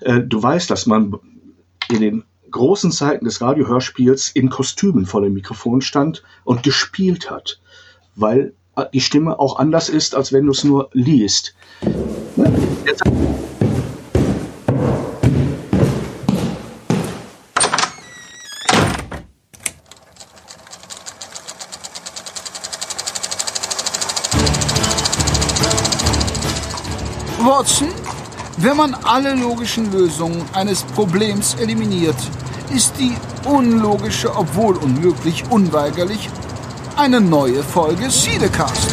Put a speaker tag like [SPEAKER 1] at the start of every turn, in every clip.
[SPEAKER 1] Äh, du weißt, dass man in den großen Zeiten des Radiohörspiels in Kostümen vor dem Mikrofon stand und gespielt hat, weil die Stimme auch anders ist, als wenn du es nur liest. Jetzt
[SPEAKER 2] wenn man alle logischen Lösungen eines Problems eliminiert, ist die unlogische, obwohl unmöglich, unweigerlich eine neue Folge Siedecast.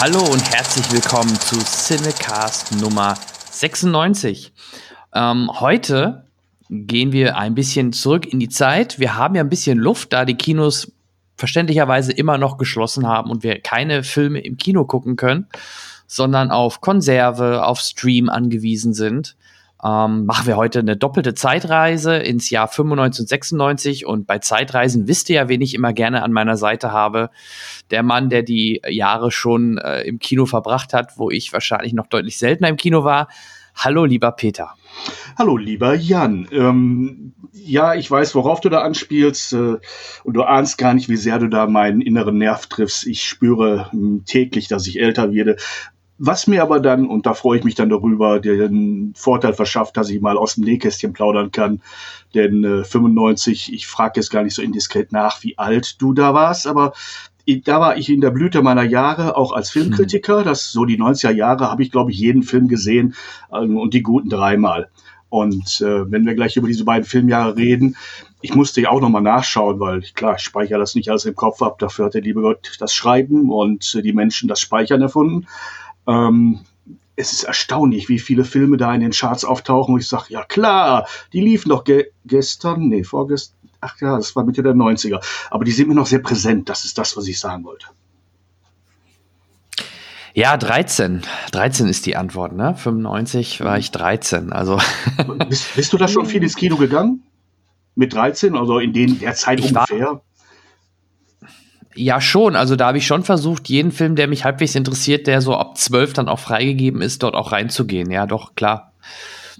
[SPEAKER 3] Hallo und herzlich willkommen zu Cinecast Nummer 96. Ähm, heute gehen wir ein bisschen zurück in die Zeit. Wir haben ja ein bisschen Luft, da die Kinos verständlicherweise immer noch geschlossen haben und wir keine Filme im Kino gucken können, sondern auf Konserve, auf Stream angewiesen sind. Ähm, machen wir heute eine doppelte Zeitreise ins Jahr 95 und 96 und bei Zeitreisen wisst ihr ja, wen ich immer gerne an meiner Seite habe. Der Mann, der die Jahre schon äh, im Kino verbracht hat, wo ich wahrscheinlich noch deutlich seltener im Kino war. Hallo, lieber Peter.
[SPEAKER 1] Hallo, lieber Jan. Ähm, ja, ich weiß, worauf du da anspielst äh, und du ahnst gar nicht, wie sehr du da meinen inneren Nerv triffst. Ich spüre äh, täglich, dass ich älter werde. Was mir aber dann, und da freue ich mich dann darüber, den Vorteil verschafft, dass ich mal aus dem Nähkästchen plaudern kann. Denn äh, 95, ich frage jetzt gar nicht so indiskret nach, wie alt du da warst, aber da war ich in der Blüte meiner Jahre, auch als Filmkritiker. Das so die 90er Jahre habe ich, glaube ich, jeden Film gesehen ähm, und die guten dreimal. Und äh, wenn wir gleich über diese beiden Filmjahre reden, ich musste ja auch nochmal nachschauen, weil klar, ich speichere das nicht alles im Kopf ab. Dafür hat der liebe Gott das Schreiben und äh, die Menschen das Speichern erfunden. Ähm, es ist erstaunlich, wie viele Filme da in den Charts auftauchen, wo ich sage, ja klar, die liefen doch ge gestern, nee, vorgestern, ach ja, das war Mitte der 90er. Aber die sind mir noch sehr präsent. Das ist das, was ich sagen wollte.
[SPEAKER 3] Ja, 13. 13 ist die Antwort, ne? 95 war ich 13. Also.
[SPEAKER 1] bist, bist, du da schon viel ins Kino gegangen? Mit 13? Also in den, der Zeit ich ungefähr?
[SPEAKER 3] Ja, schon. Also da habe ich schon versucht, jeden Film, der mich halbwegs interessiert, der so ab 12 dann auch freigegeben ist, dort auch reinzugehen. Ja, doch, klar.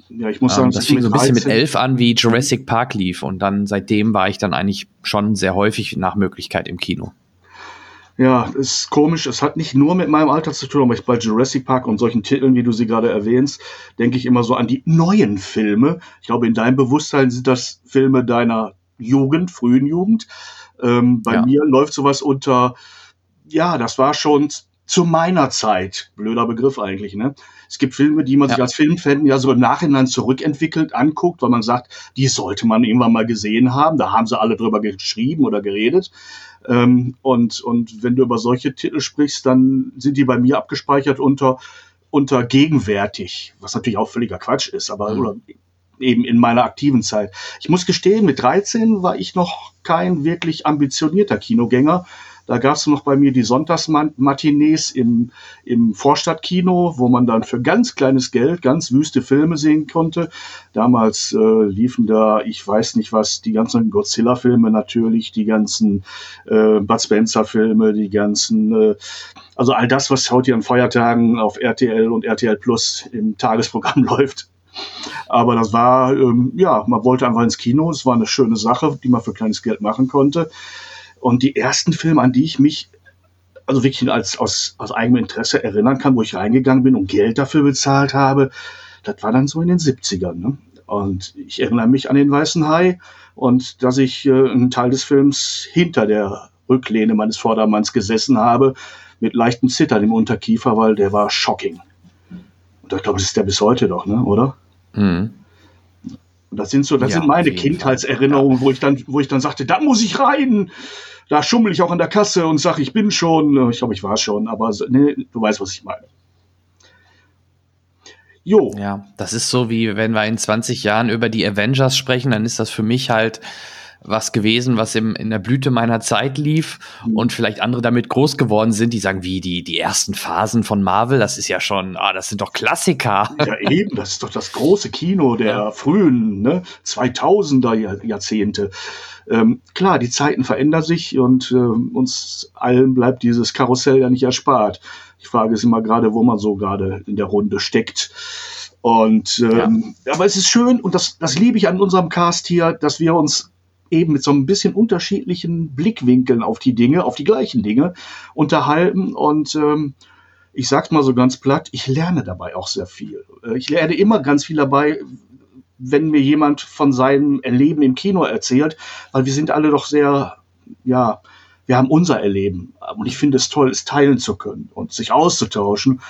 [SPEAKER 3] Ja, ich muss sagen, ähm, das fing so ein bisschen mit elf an, wie Jurassic Park lief. Und dann seitdem war ich dann eigentlich schon sehr häufig nach Möglichkeit im Kino.
[SPEAKER 1] Ja, ist komisch. Es hat nicht nur mit meinem Alter zu tun, aber ich bei Jurassic Park und solchen Titeln, wie du sie gerade erwähnst, denke ich immer so an die neuen Filme. Ich glaube, in deinem Bewusstsein sind das Filme deiner Jugend, frühen Jugend. Ähm, bei ja. mir läuft sowas unter, ja, das war schon zu meiner Zeit. Blöder Begriff eigentlich, ne? Es gibt Filme, die man ja. sich als Filmfan ja so im Nachhinein zurückentwickelt anguckt, weil man sagt, die sollte man irgendwann mal gesehen haben. Da haben sie alle drüber geschrieben oder geredet. Ähm, und, und wenn du über solche Titel sprichst, dann sind die bei mir abgespeichert unter, unter gegenwärtig, was natürlich auch völliger Quatsch ist, aber mhm. oder eben in meiner aktiven Zeit. Ich muss gestehen, mit 13 war ich noch kein wirklich ambitionierter Kinogänger. Da gab es noch bei mir die Sonntagsmatinees im, im Vorstadtkino, wo man dann für ganz kleines Geld ganz wüste Filme sehen konnte. Damals äh, liefen da, ich weiß nicht was, die ganzen Godzilla-Filme natürlich, die ganzen äh, Bud Spencer-Filme, die ganzen, äh, also all das, was heute an Feiertagen auf RTL und RTL Plus im Tagesprogramm läuft. Aber das war, ähm, ja, man wollte einfach ins Kino. Es war eine schöne Sache, die man für kleines Geld machen konnte. Und die ersten Filme, an die ich mich also wirklich als, aus, aus eigenem Interesse erinnern kann, wo ich reingegangen bin und Geld dafür bezahlt habe, das war dann so in den 70ern. Ne? Und ich erinnere mich an den Weißen Hai und dass ich äh, einen Teil des Films hinter der Rücklehne meines Vordermanns gesessen habe, mit leichtem Zittern im Unterkiefer, weil der war shocking. Und ich glaube, das ist der bis heute doch, ne? oder? Mhm. Und das sind so, das ja, sind meine Kindheitserinnerungen, ja. wo ich dann, wo ich dann sagte, da muss ich rein da schummel ich auch an der Kasse und sage, ich bin schon. Ich glaube, ich war schon, aber nee, du weißt, was ich meine.
[SPEAKER 3] Jo. Ja, das ist so wie, wenn wir in 20 Jahren über die Avengers sprechen, dann ist das für mich halt was gewesen, was im, in der Blüte meiner Zeit lief mhm. und vielleicht andere damit groß geworden sind, die sagen, wie die, die ersten Phasen von Marvel, das ist ja schon, ah, das sind doch Klassiker.
[SPEAKER 1] Ja, eben, das ist doch das große Kino der ja. frühen ne, 2000er Jahrzehnte. Ähm, klar, die Zeiten verändern sich und äh, uns allen bleibt dieses Karussell ja nicht erspart. Die Frage ist immer gerade, wo man so gerade in der Runde steckt. Und ähm, ja. aber es ist schön und das, das liebe ich an unserem Cast hier, dass wir uns eben mit so ein bisschen unterschiedlichen Blickwinkeln auf die Dinge, auf die gleichen Dinge unterhalten. Und ähm, ich sag's mal so ganz platt, ich lerne dabei auch sehr viel. Äh, ich lerne immer ganz viel dabei, wenn mir jemand von seinem Erleben im Kino erzählt, weil wir sind alle doch sehr, ja, wir haben unser Erleben. Und ich finde es toll, es teilen zu können und sich auszutauschen.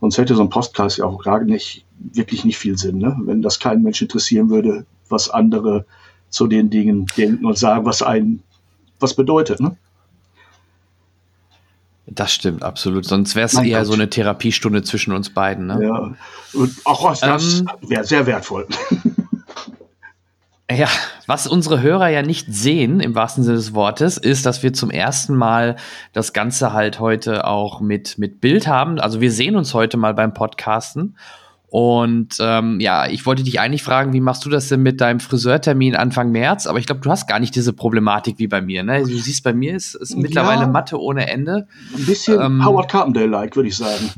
[SPEAKER 1] Sonst hätte so ein Podcast ja auch gerade nicht, wirklich nicht viel Sinn, ne? wenn das keinen Mensch interessieren würde, was andere zu den Dingen denken und sagen, was einen was bedeutet. Ne?
[SPEAKER 3] Das stimmt, absolut. Sonst wäre es eher Gott. so eine Therapiestunde zwischen uns beiden. Ne?
[SPEAKER 1] Ja, und auch das ähm, wäre sehr wertvoll.
[SPEAKER 3] Ja, was unsere Hörer ja nicht sehen, im wahrsten Sinne des Wortes, ist, dass wir zum ersten Mal das Ganze halt heute auch mit, mit Bild haben. Also wir sehen uns heute mal beim Podcasten. Und ähm, ja, ich wollte dich eigentlich fragen, wie machst du das denn mit deinem Friseurtermin Anfang März? Aber ich glaube, du hast gar nicht diese Problematik wie bei mir. Ne? Du siehst, bei mir ist, ist mittlerweile ja, Matte ohne Ende.
[SPEAKER 1] Ein bisschen ähm, Howard Carpendale-like, würde ich sagen.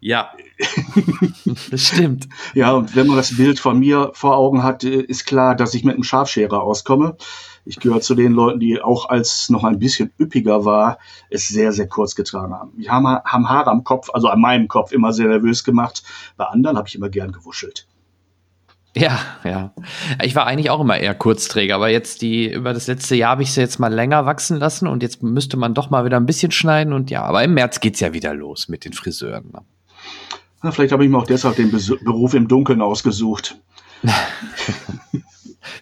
[SPEAKER 3] Ja, das stimmt.
[SPEAKER 1] Ja, und wenn man das Bild von mir vor Augen hat, äh, ist klar, dass ich mit einem Scharfscherer auskomme. Ich gehöre zu den Leuten, die auch als noch ein bisschen üppiger war, es sehr, sehr kurz getragen haben. Die haben, haben Haare am Kopf, also an meinem Kopf immer sehr nervös gemacht. Bei anderen habe ich immer gern gewuschelt.
[SPEAKER 3] Ja, ja. Ich war eigentlich auch immer eher Kurzträger, aber jetzt die, über das letzte Jahr habe ich sie jetzt mal länger wachsen lassen und jetzt müsste man doch mal wieder ein bisschen schneiden und ja, aber im März geht es ja wieder los mit den Friseuren. Ne?
[SPEAKER 1] Na, vielleicht habe ich mir auch deshalb den Beruf im Dunkeln ausgesucht.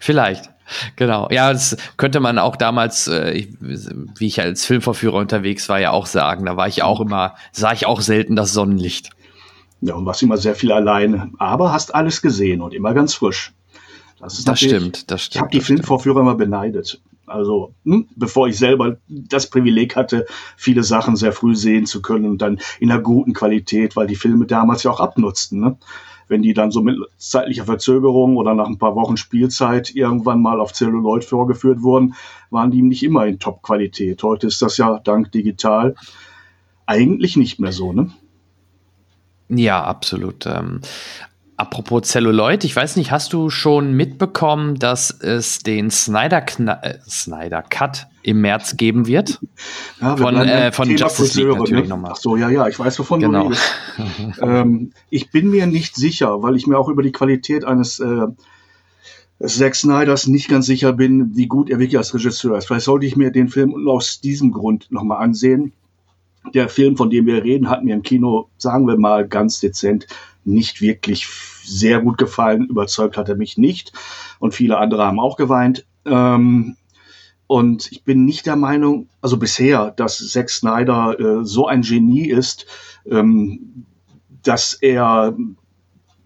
[SPEAKER 3] vielleicht. Genau, ja, das könnte man auch damals, äh, ich, wie ich als Filmvorführer unterwegs war, ja auch sagen. Da war ich auch immer, sah ich auch selten das Sonnenlicht.
[SPEAKER 1] Ja, und warst immer sehr viel alleine, aber hast alles gesehen und immer ganz frisch.
[SPEAKER 3] Das, das stimmt, das stimmt.
[SPEAKER 1] Ich habe die Filmvorführer immer beneidet. Also, hm, bevor ich selber das Privileg hatte, viele Sachen sehr früh sehen zu können und dann in einer guten Qualität, weil die Filme damals ja auch abnutzten. Ne? Wenn die dann so mit zeitlicher Verzögerung oder nach ein paar Wochen Spielzeit irgendwann mal auf Celluloid vorgeführt wurden, waren die nicht immer in Top-Qualität. Heute ist das ja dank digital eigentlich nicht mehr so, ne?
[SPEAKER 3] Ja, absolut. Apropos Celluloid, ich weiß nicht, hast du schon mitbekommen, dass es den Snyder, äh, Snyder Cut im März geben wird?
[SPEAKER 1] Ja, von äh, von Justice League natürlich ne? nochmal. Ach so, ja, ja, ich weiß, wovon genau. du redest. ähm, ich bin mir nicht sicher, weil ich mir auch über die Qualität eines äh, Zack Snyders nicht ganz sicher bin, wie gut er wirklich als Regisseur ist. Vielleicht sollte ich mir den Film aus diesem Grund nochmal ansehen. Der Film, von dem wir reden, hat mir im Kino, sagen wir mal ganz dezent, nicht wirklich sehr gut gefallen. Überzeugt hat er mich nicht. Und viele andere haben auch geweint. Ähm, und ich bin nicht der Meinung, also bisher, dass Zack Snyder äh, so ein Genie ist, ähm, dass er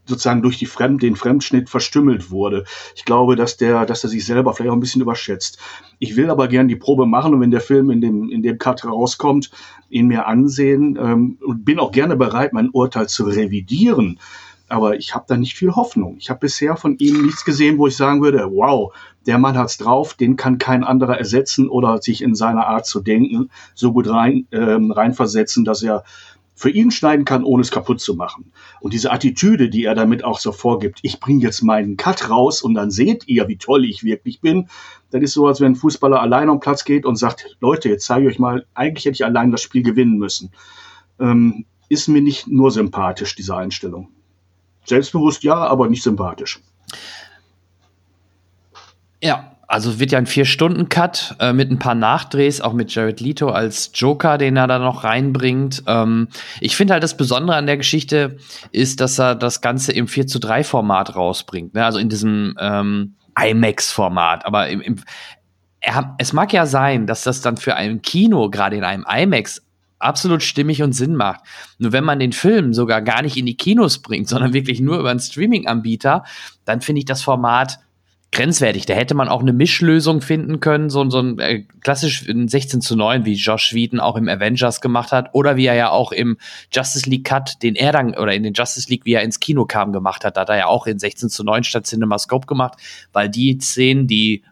[SPEAKER 1] sozusagen durch die Fremd, den Fremdschnitt verstümmelt wurde. Ich glaube, dass der, dass er sich selber vielleicht auch ein bisschen überschätzt. Ich will aber gern die Probe machen und wenn der Film in dem, in dem Cut rauskommt, ihn mir ansehen ähm, und bin auch gerne bereit, mein Urteil zu revidieren. Aber ich habe da nicht viel Hoffnung. Ich habe bisher von ihm nichts gesehen, wo ich sagen würde, wow, der Mann hat's drauf, den kann kein anderer ersetzen oder sich in seiner Art zu denken so gut rein, ähm, reinversetzen, dass er für ihn schneiden kann, ohne es kaputt zu machen. Und diese Attitüde, die er damit auch so vorgibt, ich bringe jetzt meinen Cut raus und dann seht ihr, wie toll ich wirklich bin, das ist so, als wenn ein Fußballer allein am Platz geht und sagt, Leute, jetzt zeige ich euch mal, eigentlich hätte ich allein das Spiel gewinnen müssen. Ähm, ist mir nicht nur sympathisch, diese Einstellung. Selbstbewusst ja, aber nicht sympathisch.
[SPEAKER 3] Ja, also wird ja ein Vier-Stunden-Cut äh, mit ein paar Nachdrehs, auch mit Jared Leto als Joker, den er da noch reinbringt. Ähm, ich finde halt das Besondere an der Geschichte ist, dass er das Ganze im 4 zu 3 Format rausbringt. Ne? Also in diesem ähm, IMAX-Format. Aber im, im, er, es mag ja sein, dass das dann für ein Kino, gerade in einem IMAX, absolut stimmig und Sinn macht. Nur wenn man den Film sogar gar nicht in die Kinos bringt, sondern wirklich nur über einen Streaming-Anbieter, dann finde ich das Format grenzwertig. Da hätte man auch eine Mischlösung finden können, so, so ein äh, klassisch 16 zu 9, wie Josh Whedon auch im Avengers gemacht hat, oder wie er ja auch im Justice League Cut, den er dann, oder in den Justice League, wie er ins Kino kam, gemacht hat. Da hat er ja auch in 16 zu 9 statt CinemaScope gemacht, weil die Szenen, die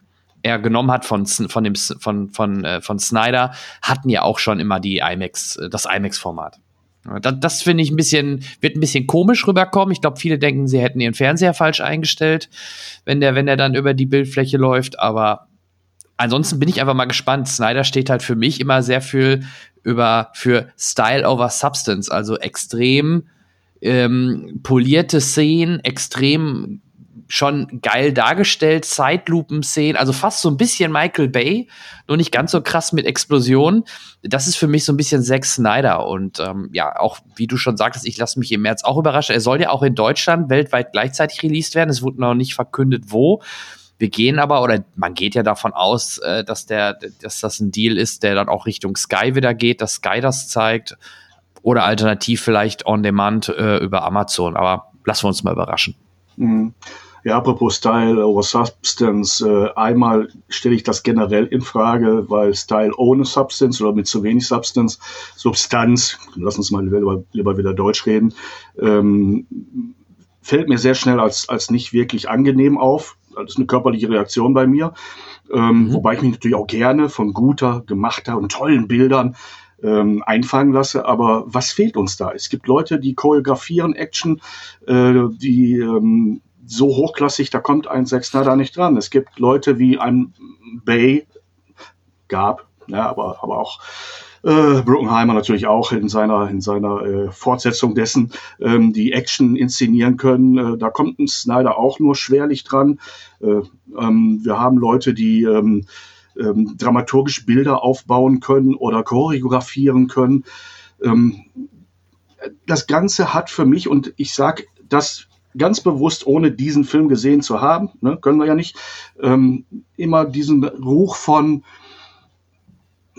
[SPEAKER 3] er genommen hat von, von dem, von, von, äh, von Snyder, hatten ja auch schon immer die IMAX, äh, das IMAX-Format. Das, das finde ich ein bisschen, wird ein bisschen komisch rüberkommen. Ich glaube, viele denken, sie hätten ihren Fernseher falsch eingestellt, wenn der, wenn der dann über die Bildfläche läuft. Aber ansonsten bin ich einfach mal gespannt. Snyder steht halt für mich immer sehr viel über für Style over Substance, also extrem ähm, polierte Szenen, extrem schon geil dargestellt, Zeitlupen-Szenen, also fast so ein bisschen Michael Bay, nur nicht ganz so krass mit Explosionen. Das ist für mich so ein bisschen Zack Snyder und ähm, ja, auch wie du schon sagtest, ich lasse mich im März auch überraschen. Er soll ja auch in Deutschland weltweit gleichzeitig released werden. Es wurde noch nicht verkündet, wo. Wir gehen aber, oder man geht ja davon aus, äh, dass der, dass das ein Deal ist, der dann auch Richtung Sky wieder geht, dass Sky das zeigt. Oder alternativ vielleicht on demand äh, über Amazon. Aber lassen wir uns mal überraschen.
[SPEAKER 1] Mhm. Ja, apropos Style over Substance, äh, einmal stelle ich das generell in Frage, weil Style ohne Substance oder mit zu wenig Substance, Substanz, lass uns mal lieber, lieber wieder Deutsch reden, ähm, fällt mir sehr schnell als, als nicht wirklich angenehm auf. Das ist eine körperliche Reaktion bei mir. Ähm, mhm. Wobei ich mich natürlich auch gerne von guter, gemachter und tollen Bildern ähm, einfangen lasse. Aber was fehlt uns da? Es gibt Leute, die choreografieren Action, äh, die ähm, so hochklassig, da kommt ein Sechsner da nicht dran. Es gibt Leute wie ein Bay, gab, ja, aber, aber auch äh, Bruckenheimer natürlich auch in seiner, in seiner äh, Fortsetzung dessen, ähm, die Action inszenieren können. Äh, da kommt ein Snyder auch nur schwerlich dran. Äh, ähm, wir haben Leute, die ähm, ähm, dramaturgisch Bilder aufbauen können oder choreografieren können. Ähm, das Ganze hat für mich, und ich sage das ganz bewusst, ohne diesen Film gesehen zu haben, ne, können wir ja nicht, ähm, immer diesen Ruch von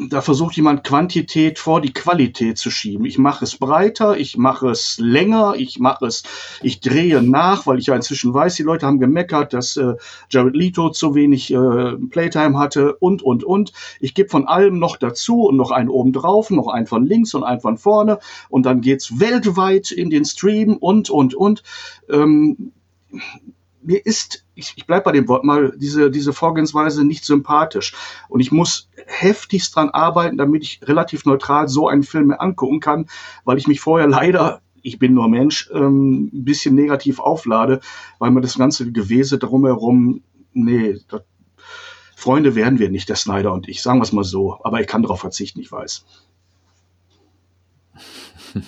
[SPEAKER 1] da versucht jemand Quantität vor die Qualität zu schieben. Ich mache es breiter, ich mache es länger, ich mache es, ich drehe nach, weil ich ja inzwischen weiß, die Leute haben gemeckert, dass äh, Jared Leto zu wenig äh, Playtime hatte und, und, und. Ich gebe von allem noch dazu und noch einen oben drauf, noch einen von links und einen von vorne und dann geht's weltweit in den Stream und, und, und. Ähm, mir ist, ich, ich bleibe bei dem Wort mal, diese, diese Vorgehensweise nicht sympathisch. Und ich muss heftigst dran arbeiten, damit ich relativ neutral so einen Film mir angucken kann, weil ich mich vorher leider ich bin nur Mensch, ähm, ein bisschen negativ auflade, weil mir das ganze Gewese drumherum, nee, das, Freunde werden wir nicht, der Snyder und ich, sagen wir es mal so, aber ich kann darauf verzichten, ich weiß.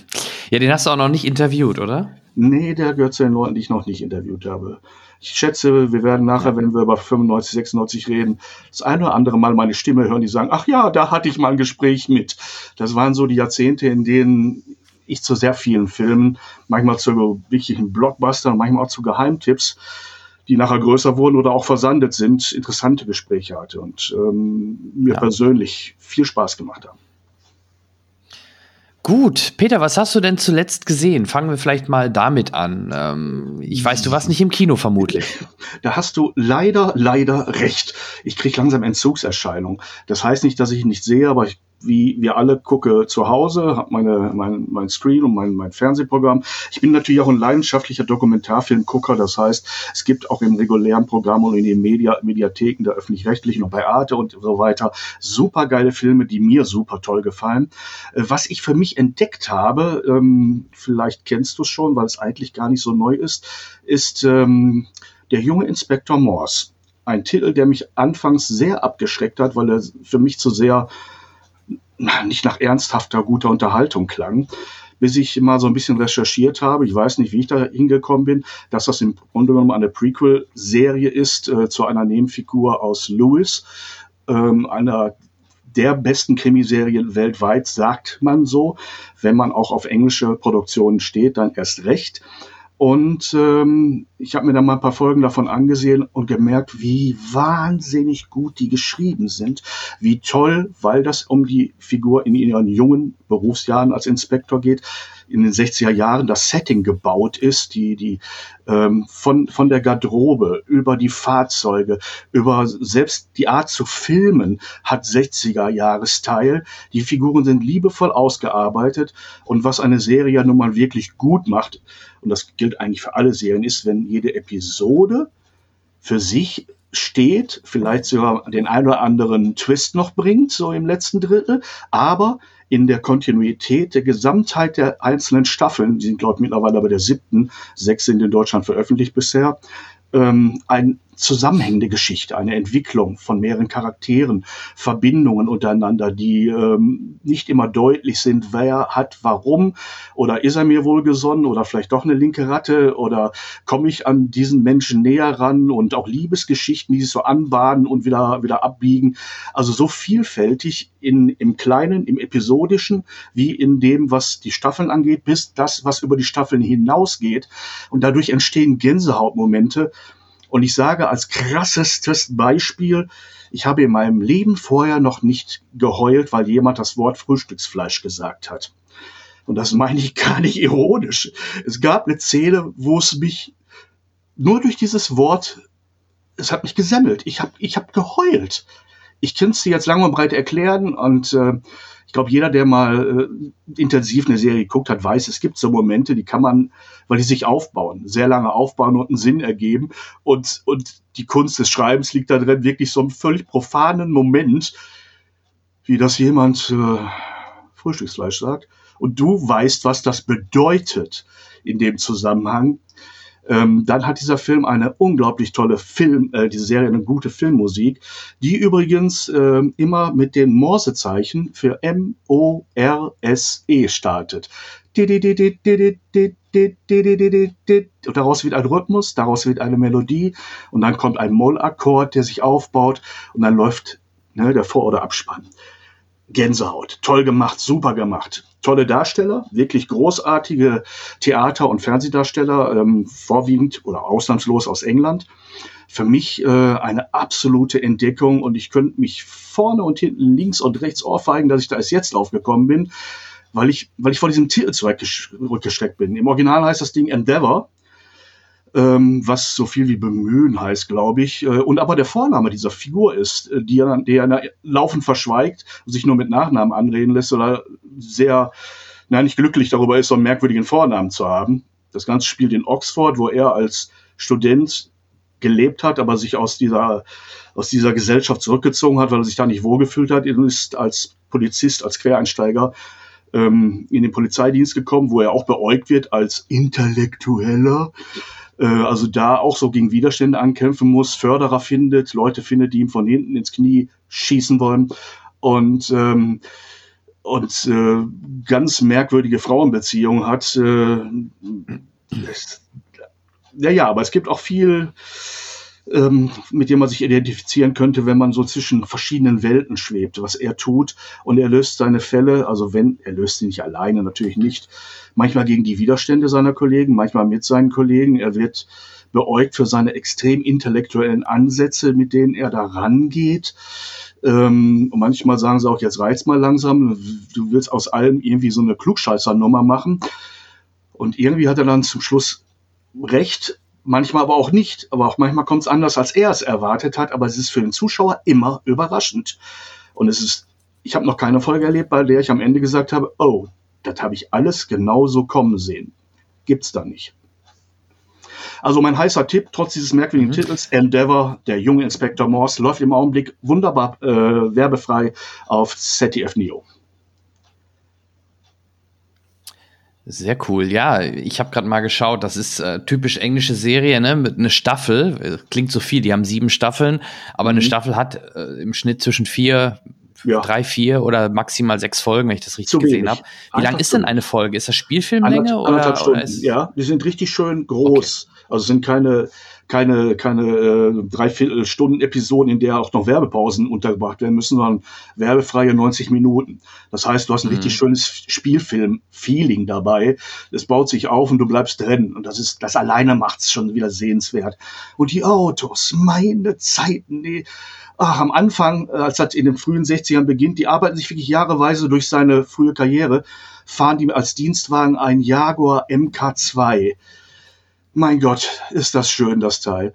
[SPEAKER 3] Ja, den hast du auch noch nicht interviewt, oder?
[SPEAKER 1] Nee, der gehört zu den Leuten, die ich noch nicht interviewt habe. Ich schätze, wir werden nachher, wenn wir über 95, 96 reden, das eine oder andere Mal meine Stimme hören, die sagen, ach ja, da hatte ich mal ein Gespräch mit. Das waren so die Jahrzehnte, in denen ich zu sehr vielen Filmen, manchmal zu wirklichen Blockbustern, manchmal auch zu Geheimtipps, die nachher größer wurden oder auch versandet sind, interessante Gespräche hatte und ähm, mir ja. persönlich viel Spaß gemacht haben.
[SPEAKER 3] Gut, Peter, was hast du denn zuletzt gesehen? Fangen wir vielleicht mal damit an. Ähm, ich weiß, du warst nicht im Kino vermutlich.
[SPEAKER 1] Da hast du leider, leider recht. Ich kriege langsam Entzugserscheinung. Das heißt nicht, dass ich ihn nicht sehe, aber ich wie wir alle gucke zu Hause, habe meine mein, mein Screen und mein, mein Fernsehprogramm. Ich bin natürlich auch ein leidenschaftlicher Dokumentarfilmgucker, das heißt, es gibt auch im regulären Programm und in den Media, Mediatheken der öffentlich-rechtlichen und bei Arte und so weiter super geile Filme, die mir super toll gefallen. Äh, was ich für mich entdeckt habe, ähm, vielleicht kennst du es schon, weil es eigentlich gar nicht so neu ist, ist ähm, der junge Inspektor Morse. Ein Titel, der mich anfangs sehr abgeschreckt hat, weil er für mich zu sehr nicht nach ernsthafter, guter Unterhaltung klang, bis ich mal so ein bisschen recherchiert habe. Ich weiß nicht, wie ich da hingekommen bin, dass das im Grunde genommen eine Prequel-Serie ist äh, zu einer Nebenfigur aus Lewis, ähm, einer der besten Krimiserien weltweit, sagt man so. Wenn man auch auf englische Produktionen steht, dann erst recht. Und ähm, ich habe mir dann mal ein paar Folgen davon angesehen und gemerkt, wie wahnsinnig gut die geschrieben sind, wie toll, weil das um die Figur in ihren jungen Berufsjahren als Inspektor geht, in den 60er Jahren das Setting gebaut ist, die, die ähm, von, von der Garderobe über die Fahrzeuge, über selbst die Art zu filmen hat 60er Jahresteil. Die Figuren sind liebevoll ausgearbeitet und was eine Serie ja nun mal wirklich gut macht, und das gilt eigentlich für alle Serien, ist, wenn jede Episode für sich steht, vielleicht sogar den ein oder anderen Twist noch bringt, so im letzten Drittel, aber in der Kontinuität der Gesamtheit der einzelnen Staffeln, die sind, glaube ich, mittlerweile bei der siebten, sechs sind in Deutschland veröffentlicht bisher, ähm, ein zusammenhängende Geschichte, eine Entwicklung von mehreren Charakteren, Verbindungen untereinander, die ähm, nicht immer deutlich sind, wer hat warum oder ist er mir wohlgesonnen oder vielleicht doch eine linke Ratte oder komme ich an diesen Menschen näher ran und auch Liebesgeschichten, die sich so anbahnen und wieder, wieder abbiegen. Also so vielfältig in, im Kleinen, im Episodischen, wie in dem, was die Staffeln angeht, bis das, was über die Staffeln hinausgeht. Und dadurch entstehen Gänsehautmomente, und ich sage als krassestes Beispiel, ich habe in meinem Leben vorher noch nicht geheult, weil jemand das Wort Frühstücksfleisch gesagt hat. Und das meine ich gar nicht ironisch. Es gab eine Szene, wo es mich nur durch dieses Wort, es hat mich gesemmelt. Ich habe ich hab geheult. Ich könnte es dir jetzt lang und breit erklären und äh, ich glaube, jeder, der mal äh, intensiv eine Serie geguckt hat, weiß, es gibt so Momente, die kann man, weil die sich aufbauen, sehr lange aufbauen und einen Sinn ergeben. Und, und die Kunst des Schreibens liegt da drin, wirklich so einen völlig profanen Moment, wie das jemand äh, Frühstücksfleisch sagt. Und du weißt, was das bedeutet in dem Zusammenhang. Ähm, dann hat dieser Film eine unglaublich tolle Film, äh, diese Serie eine gute Filmmusik, die übrigens äh, immer mit den Morsezeichen für M-O-R-S-E startet. Und daraus wird ein Rhythmus, daraus wird eine Melodie und dann kommt ein Mollakkord, der sich aufbaut und dann läuft ne, der Vor- oder Abspann. Gänsehaut. Toll gemacht, super gemacht. Tolle Darsteller, wirklich großartige Theater- und Fernsehdarsteller, ähm, vorwiegend oder ausnahmslos aus England. Für mich äh, eine absolute Entdeckung und ich könnte mich vorne und hinten links und rechts ohrfeigen, dass ich da erst jetzt draufgekommen bin, weil ich, weil ich vor diesem Titel zurückgesteckt bin. Im Original heißt das Ding Endeavor ähm, was so viel wie bemühen heißt, glaube ich. Äh, und aber der Vorname dieser Figur ist, äh, die er, die er laufend verschweigt, sich nur mit Nachnamen anreden lässt oder sehr, na, nicht glücklich darüber ist, so einen merkwürdigen Vornamen zu haben. Das Ganze spielt in Oxford, wo er als Student gelebt hat, aber sich aus dieser, aus dieser Gesellschaft zurückgezogen hat, weil er sich da nicht wohlgefühlt hat. Er ist als Polizist, als Quereinsteiger ähm, in den Polizeidienst gekommen, wo er auch beäugt wird als Intellektueller äh, also da auch so gegen Widerstände ankämpfen muss, Förderer findet, Leute findet, die ihm von hinten ins Knie schießen wollen und ähm, und äh, ganz merkwürdige Frauenbeziehungen hat. Äh, ja, ja, aber es gibt auch viel ähm, mit dem man sich identifizieren könnte, wenn man so zwischen verschiedenen Welten schwebt, was er tut. Und er löst seine Fälle, also wenn, er löst sie nicht alleine, natürlich nicht, manchmal gegen die Widerstände seiner Kollegen, manchmal mit seinen Kollegen. Er wird beäugt für seine extrem intellektuellen Ansätze, mit denen er da rangeht. Ähm, und manchmal sagen sie auch, jetzt reiz mal langsam, du willst aus allem irgendwie so eine Klugscheißer-Nummer machen. Und irgendwie hat er dann zum Schluss recht, manchmal aber auch nicht. Aber auch manchmal kommt es anders, als er es erwartet hat. Aber es ist für den Zuschauer immer überraschend. Und es ist, ich habe noch keine Folge erlebt, bei der ich am Ende gesagt habe, oh, das habe ich alles genauso kommen sehen. Gibt's da nicht. Also mein heißer Tipp, trotz dieses merkwürdigen mhm. Titels, Endeavor, der junge Inspektor Morse, läuft im Augenblick wunderbar äh, werbefrei auf ZDF Neo.
[SPEAKER 3] Sehr cool. Ja, ich habe gerade mal geschaut. Das ist äh, typisch englische Serie, ne? Mit einer Staffel. Klingt so viel. Die haben sieben Staffeln, aber mhm. eine Staffel hat äh, im Schnitt zwischen vier, ja. drei, vier oder maximal sechs Folgen, wenn ich das richtig gesehen habe. Wie lang ist denn eine Folge? Ist das Spielfilmlänge
[SPEAKER 1] oder, oder ist ja, die sind richtig schön groß. Okay. Also sind keine keine, keine äh, Dreiviertelstunden-Episoden, in der auch noch Werbepausen untergebracht werden müssen, sondern werbefreie 90 Minuten. Das heißt, du hast ein mhm. richtig schönes Spielfilm-Feeling dabei. Es baut sich auf und du bleibst drin. Und das ist, das alleine macht's schon wieder sehenswert. Und die Autos, meine Zeiten, die, ach, am Anfang, äh, als das in den frühen 60ern beginnt, die arbeiten sich wirklich jahreweise durch seine frühe Karriere, fahren die als Dienstwagen ein Jaguar MK2 mein Gott, ist das schön, das Teil.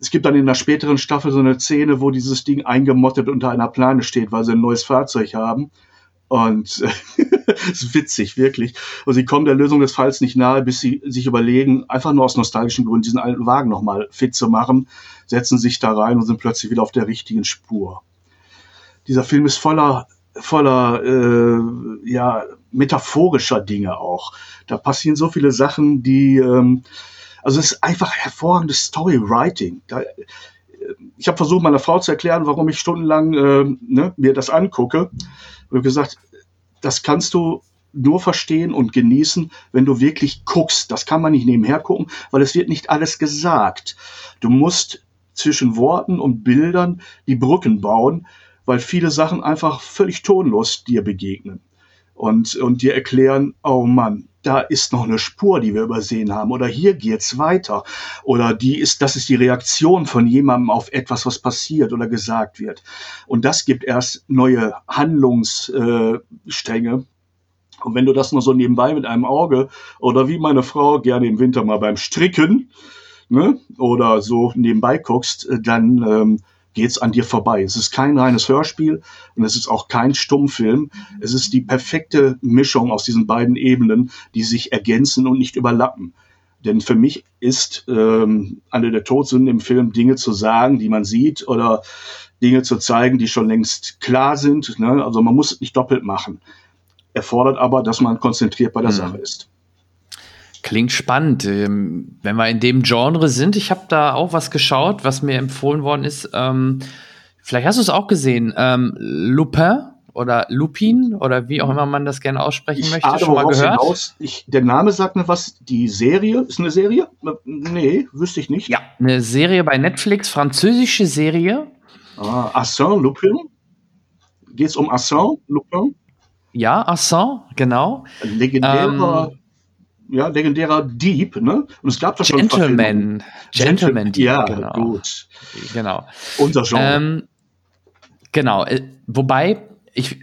[SPEAKER 1] Es gibt dann in der späteren Staffel so eine Szene, wo dieses Ding eingemottet unter einer Plane steht, weil sie ein neues Fahrzeug haben. Und es ist witzig, wirklich. Und sie kommen der Lösung des Falls nicht nahe, bis sie sich überlegen, einfach nur aus nostalgischen Gründen diesen alten Wagen nochmal fit zu machen, setzen sich da rein und sind plötzlich wieder auf der richtigen Spur. Dieser Film ist voller, voller, äh, ja, metaphorischer Dinge auch. Da passieren so viele Sachen, die, ähm, also es ist einfach hervorragendes Storywriting. Da, ich habe versucht, meiner Frau zu erklären, warum ich stundenlang äh, ne, mir das angucke. Und habe gesagt, das kannst du nur verstehen und genießen, wenn du wirklich guckst. Das kann man nicht nebenher gucken, weil es wird nicht alles gesagt. Du musst zwischen Worten und Bildern die Brücken bauen, weil viele Sachen einfach völlig tonlos dir begegnen und, und dir erklären, oh Mann, da ist noch eine Spur, die wir übersehen haben, oder hier geht's weiter, oder die ist, das ist die Reaktion von jemandem auf etwas, was passiert oder gesagt wird. Und das gibt erst neue Handlungsstränge. Und wenn du das nur so nebenbei mit einem Auge oder wie meine Frau gerne im Winter mal beim Stricken ne, oder so nebenbei guckst, dann ähm, geht's an dir vorbei. Es ist kein reines Hörspiel und es ist auch kein Stummfilm. Es ist die perfekte Mischung aus diesen beiden Ebenen, die sich ergänzen und nicht überlappen. Denn für mich ist ähm, eine der Todsünden im Film Dinge zu sagen, die man sieht oder Dinge zu zeigen, die schon längst klar sind. Ne? Also man muss es nicht doppelt machen. Erfordert aber, dass man konzentriert bei der mhm. Sache ist.
[SPEAKER 3] Klingt spannend. Ähm, wenn wir in dem Genre sind, ich habe da auch was geschaut, was mir empfohlen worden ist. Ähm, vielleicht hast du es auch gesehen. Ähm, Lupin oder Lupin oder wie auch immer man das gerne aussprechen ich möchte, schon mal gehört?
[SPEAKER 1] Ich, der Name sagt mir was. Die Serie ist eine Serie? Nee, wüsste ich nicht.
[SPEAKER 3] Ja, eine Serie bei Netflix, französische Serie.
[SPEAKER 1] Ah, Arsène Lupin. Geht es um Arsène Lupin?
[SPEAKER 3] Ja, Arsène, genau.
[SPEAKER 1] Legendärer ähm, ja, legendärer Dieb, ne? Und es gab doch schon
[SPEAKER 3] Gentleman. Gentleman
[SPEAKER 1] Dieb, ja, genau. gut.
[SPEAKER 3] Genau.
[SPEAKER 1] Unser Genre.
[SPEAKER 3] Ähm, genau, äh, wobei, ich,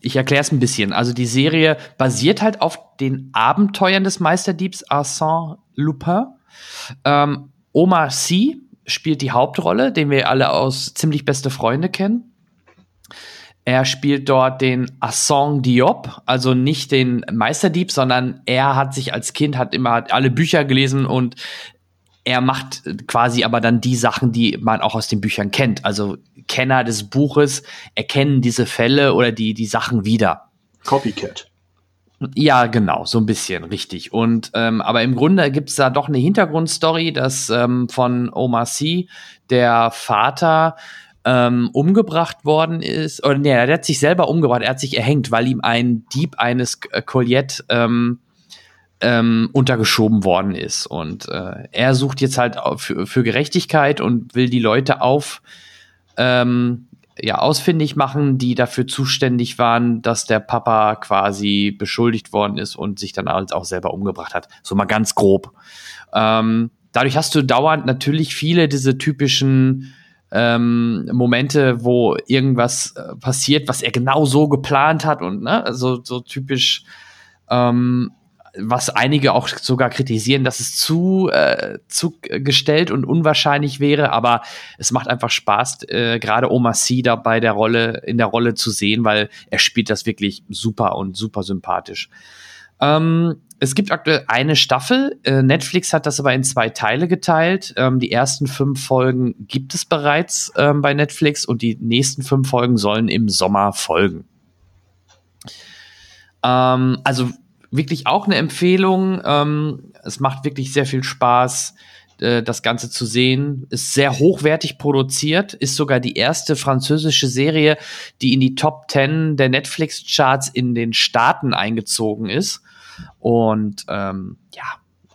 [SPEAKER 3] ich erkläre es ein bisschen. Also die Serie basiert halt auf den Abenteuern des Meisterdiebs Arsène Lupin. Ähm, Omar Sy spielt die Hauptrolle, den wir alle aus ziemlich beste Freunde kennen. Er spielt dort den Assong Diop, also nicht den Meisterdieb, sondern er hat sich als Kind, hat immer alle Bücher gelesen und er macht quasi aber dann die Sachen, die man auch aus den Büchern kennt. Also Kenner des Buches erkennen diese Fälle oder die, die Sachen wieder.
[SPEAKER 1] Copycat.
[SPEAKER 3] Ja, genau, so ein bisschen, richtig. Und ähm, aber im Grunde gibt's da doch eine Hintergrundstory, dass ähm, von Omar Sy der Vater ähm, umgebracht worden ist, oder nee, er hat sich selber umgebracht, er hat sich erhängt, weil ihm ein Dieb eines äh, Colliette ähm, ähm, untergeschoben worden ist. Und äh, er sucht jetzt halt für, für Gerechtigkeit und will die Leute auf ähm, ja, ausfindig machen, die dafür zuständig waren, dass der Papa quasi beschuldigt worden ist und sich dann halt auch selber umgebracht hat. So mal ganz grob. Ähm, dadurch hast du dauernd natürlich viele diese typischen ähm, Momente, wo irgendwas äh, passiert, was er genau so geplant hat und ne, also so typisch, ähm, was einige auch sogar kritisieren, dass es zu, äh, zu gestellt und unwahrscheinlich wäre, aber es macht einfach Spaß, äh, gerade Omar Sy da bei der Rolle, in der Rolle zu sehen, weil er spielt das wirklich super und super sympathisch. Ähm, es gibt aktuell eine Staffel. Äh, Netflix hat das aber in zwei Teile geteilt. Ähm, die ersten fünf Folgen gibt es bereits ähm, bei Netflix und die nächsten fünf Folgen sollen im Sommer folgen. Ähm, also wirklich auch eine Empfehlung. Ähm, es macht wirklich sehr viel Spaß, äh, das Ganze zu sehen. Ist sehr hochwertig produziert, ist sogar die erste französische Serie, die in die Top 10 der Netflix-Charts in den Staaten eingezogen ist. Und ähm, ja,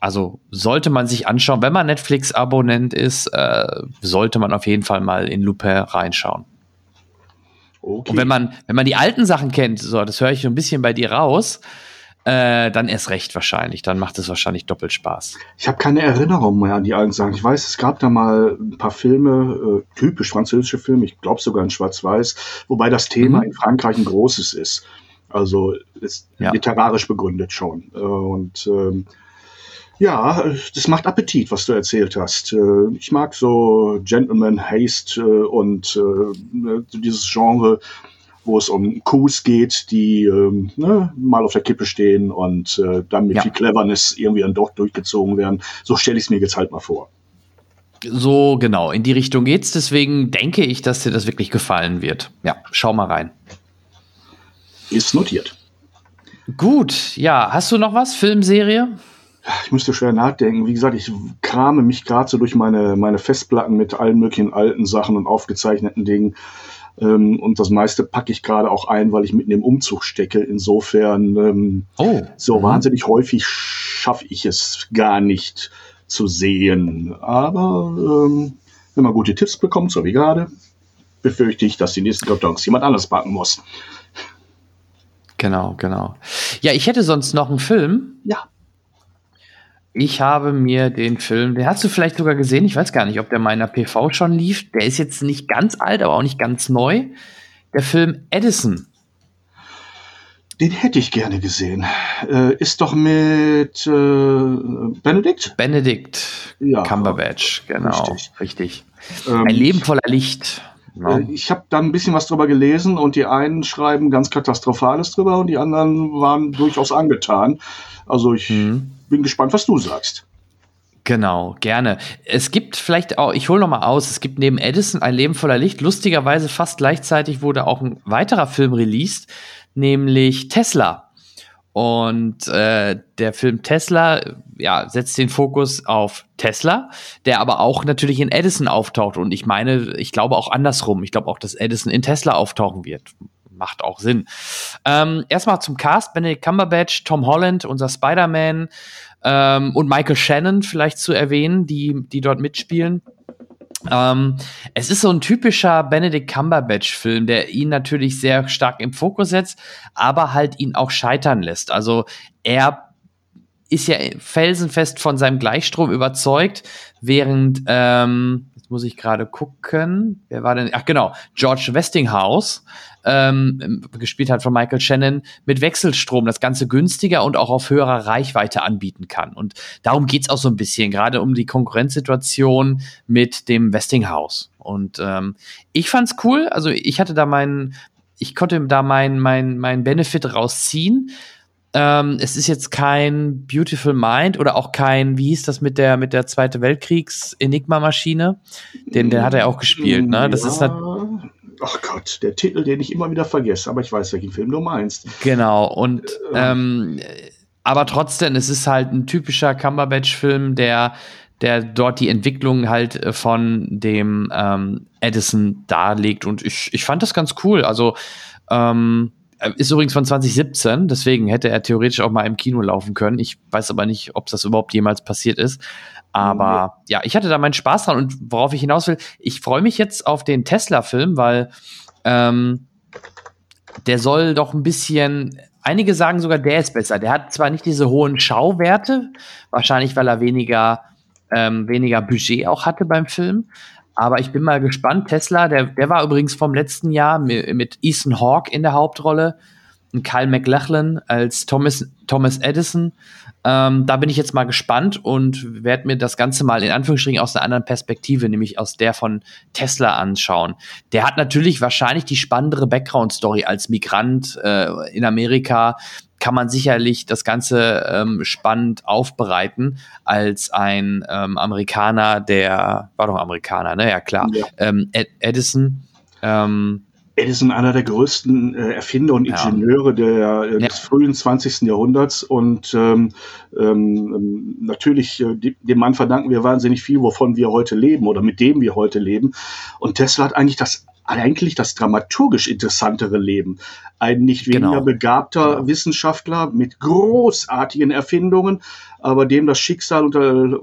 [SPEAKER 3] Also sollte man sich anschauen, wenn man Netflix-Abonnent ist, äh, sollte man auf jeden Fall mal in Lupin reinschauen. Okay. Und wenn man, wenn man die alten Sachen kennt, so, das höre ich so ein bisschen bei dir raus, äh, dann erst recht wahrscheinlich. Dann macht es wahrscheinlich doppelt Spaß.
[SPEAKER 1] Ich habe keine Erinnerung mehr an die alten Sachen. Ich weiß, es gab da mal ein paar Filme, äh, typisch französische Filme, ich glaube sogar in Schwarz-Weiß, wobei das Thema mhm. in Frankreich ein großes ist. Also ist ja. literarisch begründet schon. Äh, und ähm, ja, das macht Appetit, was du erzählt hast. Äh, ich mag so Gentleman Haste äh, und ne, dieses Genre, wo es um Coups geht, die ähm, ne, mal auf der Kippe stehen und dann mit ja. viel Cleverness irgendwie dann doch durchgezogen werden. So stelle ich es mir jetzt halt mal vor.
[SPEAKER 3] So genau, in die Richtung geht's. Deswegen denke ich, dass dir das wirklich gefallen wird. Ja, schau mal rein.
[SPEAKER 1] Ist notiert.
[SPEAKER 3] Gut, ja. Hast du noch was? Filmserie?
[SPEAKER 1] Ich müsste schwer nachdenken. Wie gesagt, ich krame mich gerade so durch meine, meine Festplatten mit allen möglichen alten Sachen und aufgezeichneten Dingen. Ähm, und das meiste packe ich gerade auch ein, weil ich mitten im Umzug stecke. Insofern, ähm, oh. so mhm. wahnsinnig häufig schaffe ich es gar nicht zu sehen. Aber ähm, wenn man gute Tipps bekommt, so wie gerade, befürchte ich, dass die nächsten Kartons jemand anders packen muss.
[SPEAKER 3] Genau, genau. Ja, ich hätte sonst noch einen Film.
[SPEAKER 1] Ja.
[SPEAKER 3] Ich habe mir den Film, den hast du vielleicht sogar gesehen, ich weiß gar nicht, ob der meiner PV schon lief. Der ist jetzt nicht ganz alt, aber auch nicht ganz neu. Der Film Edison.
[SPEAKER 1] Den hätte ich gerne gesehen. Äh, ist doch mit äh, Benedikt?
[SPEAKER 3] Benedikt ja, Cumberbatch, genau. Richtig. richtig. Ähm, Ein Leben voller Licht.
[SPEAKER 1] Ja. Äh, ich habe da ein bisschen was drüber gelesen und die einen schreiben ganz Katastrophales drüber und die anderen waren durchaus angetan. Also ich mhm. bin gespannt, was du sagst.
[SPEAKER 3] Genau, gerne. Es gibt vielleicht auch, ich hole noch mal aus, es gibt neben Edison ein Leben voller Licht. Lustigerweise fast gleichzeitig wurde auch ein weiterer Film released, nämlich Tesla. Und äh, der Film Tesla ja, setzt den Fokus auf Tesla, der aber auch natürlich in Edison auftaucht. Und ich meine, ich glaube auch andersrum. Ich glaube auch, dass Edison in Tesla auftauchen wird. Macht auch Sinn. Ähm, erstmal zum Cast: Benedict Cumberbatch, Tom Holland, unser Spider-Man ähm, und Michael Shannon vielleicht zu erwähnen, die, die dort mitspielen. Ähm, es ist so ein typischer Benedict Cumberbatch-Film, der ihn natürlich sehr stark im Fokus setzt, aber halt ihn auch scheitern lässt. Also er ist ja felsenfest von seinem Gleichstrom überzeugt, während, ähm, jetzt muss ich gerade gucken, wer war denn, ach genau, George Westinghouse, ähm, gespielt hat von Michael Shannon, mit Wechselstrom das Ganze günstiger und auch auf höherer Reichweite anbieten kann. Und darum geht's auch so ein bisschen, gerade um die Konkurrenzsituation mit dem Westinghouse. Und ähm, ich fand's cool, also ich hatte da meinen, ich konnte da meinen mein, mein Benefit rausziehen. Ähm, es ist jetzt kein Beautiful Mind oder auch kein, wie hieß das mit der mit der Zweite Weltkriegs Enigma Maschine, den den hat er auch gespielt, ne? Das
[SPEAKER 1] ja.
[SPEAKER 3] ist
[SPEAKER 1] Ach Gott, der Titel, den ich immer wieder vergesse, aber ich weiß, welchen Film du meinst.
[SPEAKER 3] Genau, und ähm, aber trotzdem, es ist halt ein typischer Cumberbatch-Film, der, der dort die Entwicklung halt äh, von dem ähm, Edison darlegt. Und ich, ich fand das ganz cool. Also, ähm, ist übrigens von 2017, deswegen hätte er theoretisch auch mal im Kino laufen können. Ich weiß aber nicht, ob das überhaupt jemals passiert ist. Aber ja, ich hatte da meinen Spaß dran und worauf ich hinaus will, ich freue mich jetzt auf den Tesla-Film, weil ähm, der soll doch ein bisschen, einige sagen sogar, der ist besser. Der hat zwar nicht diese hohen Schauwerte, wahrscheinlich weil er weniger, ähm, weniger Budget auch hatte beim Film. Aber ich bin mal gespannt. Tesla, der, der war übrigens vom letzten Jahr mit, mit Ethan Hawke in der Hauptrolle und Kyle McLachlan als Thomas, Thomas Edison. Ähm, da bin ich jetzt mal gespannt und werde mir das Ganze mal in Anführungsstrichen aus einer anderen Perspektive, nämlich aus der von Tesla anschauen. Der hat natürlich wahrscheinlich die spannendere Background-Story als Migrant äh, in Amerika. Kann man sicherlich das Ganze ähm, spannend aufbereiten als ein ähm, Amerikaner, der war doch Amerikaner, ne? Ja, klar. Ja. Ähm, Ed Edison. Ähm,
[SPEAKER 1] Edison einer der größten äh, Erfinder und Ingenieure ja. der, äh, des frühen 20. Jahrhunderts und ähm, ähm, natürlich, äh, dem Mann verdanken wir wahnsinnig viel, wovon wir heute leben oder mit dem wir heute leben. Und Tesla hat eigentlich das eigentlich das dramaturgisch interessantere Leben. Ein nicht weniger genau. begabter genau. Wissenschaftler mit großartigen Erfindungen, aber dem das Schicksal unter,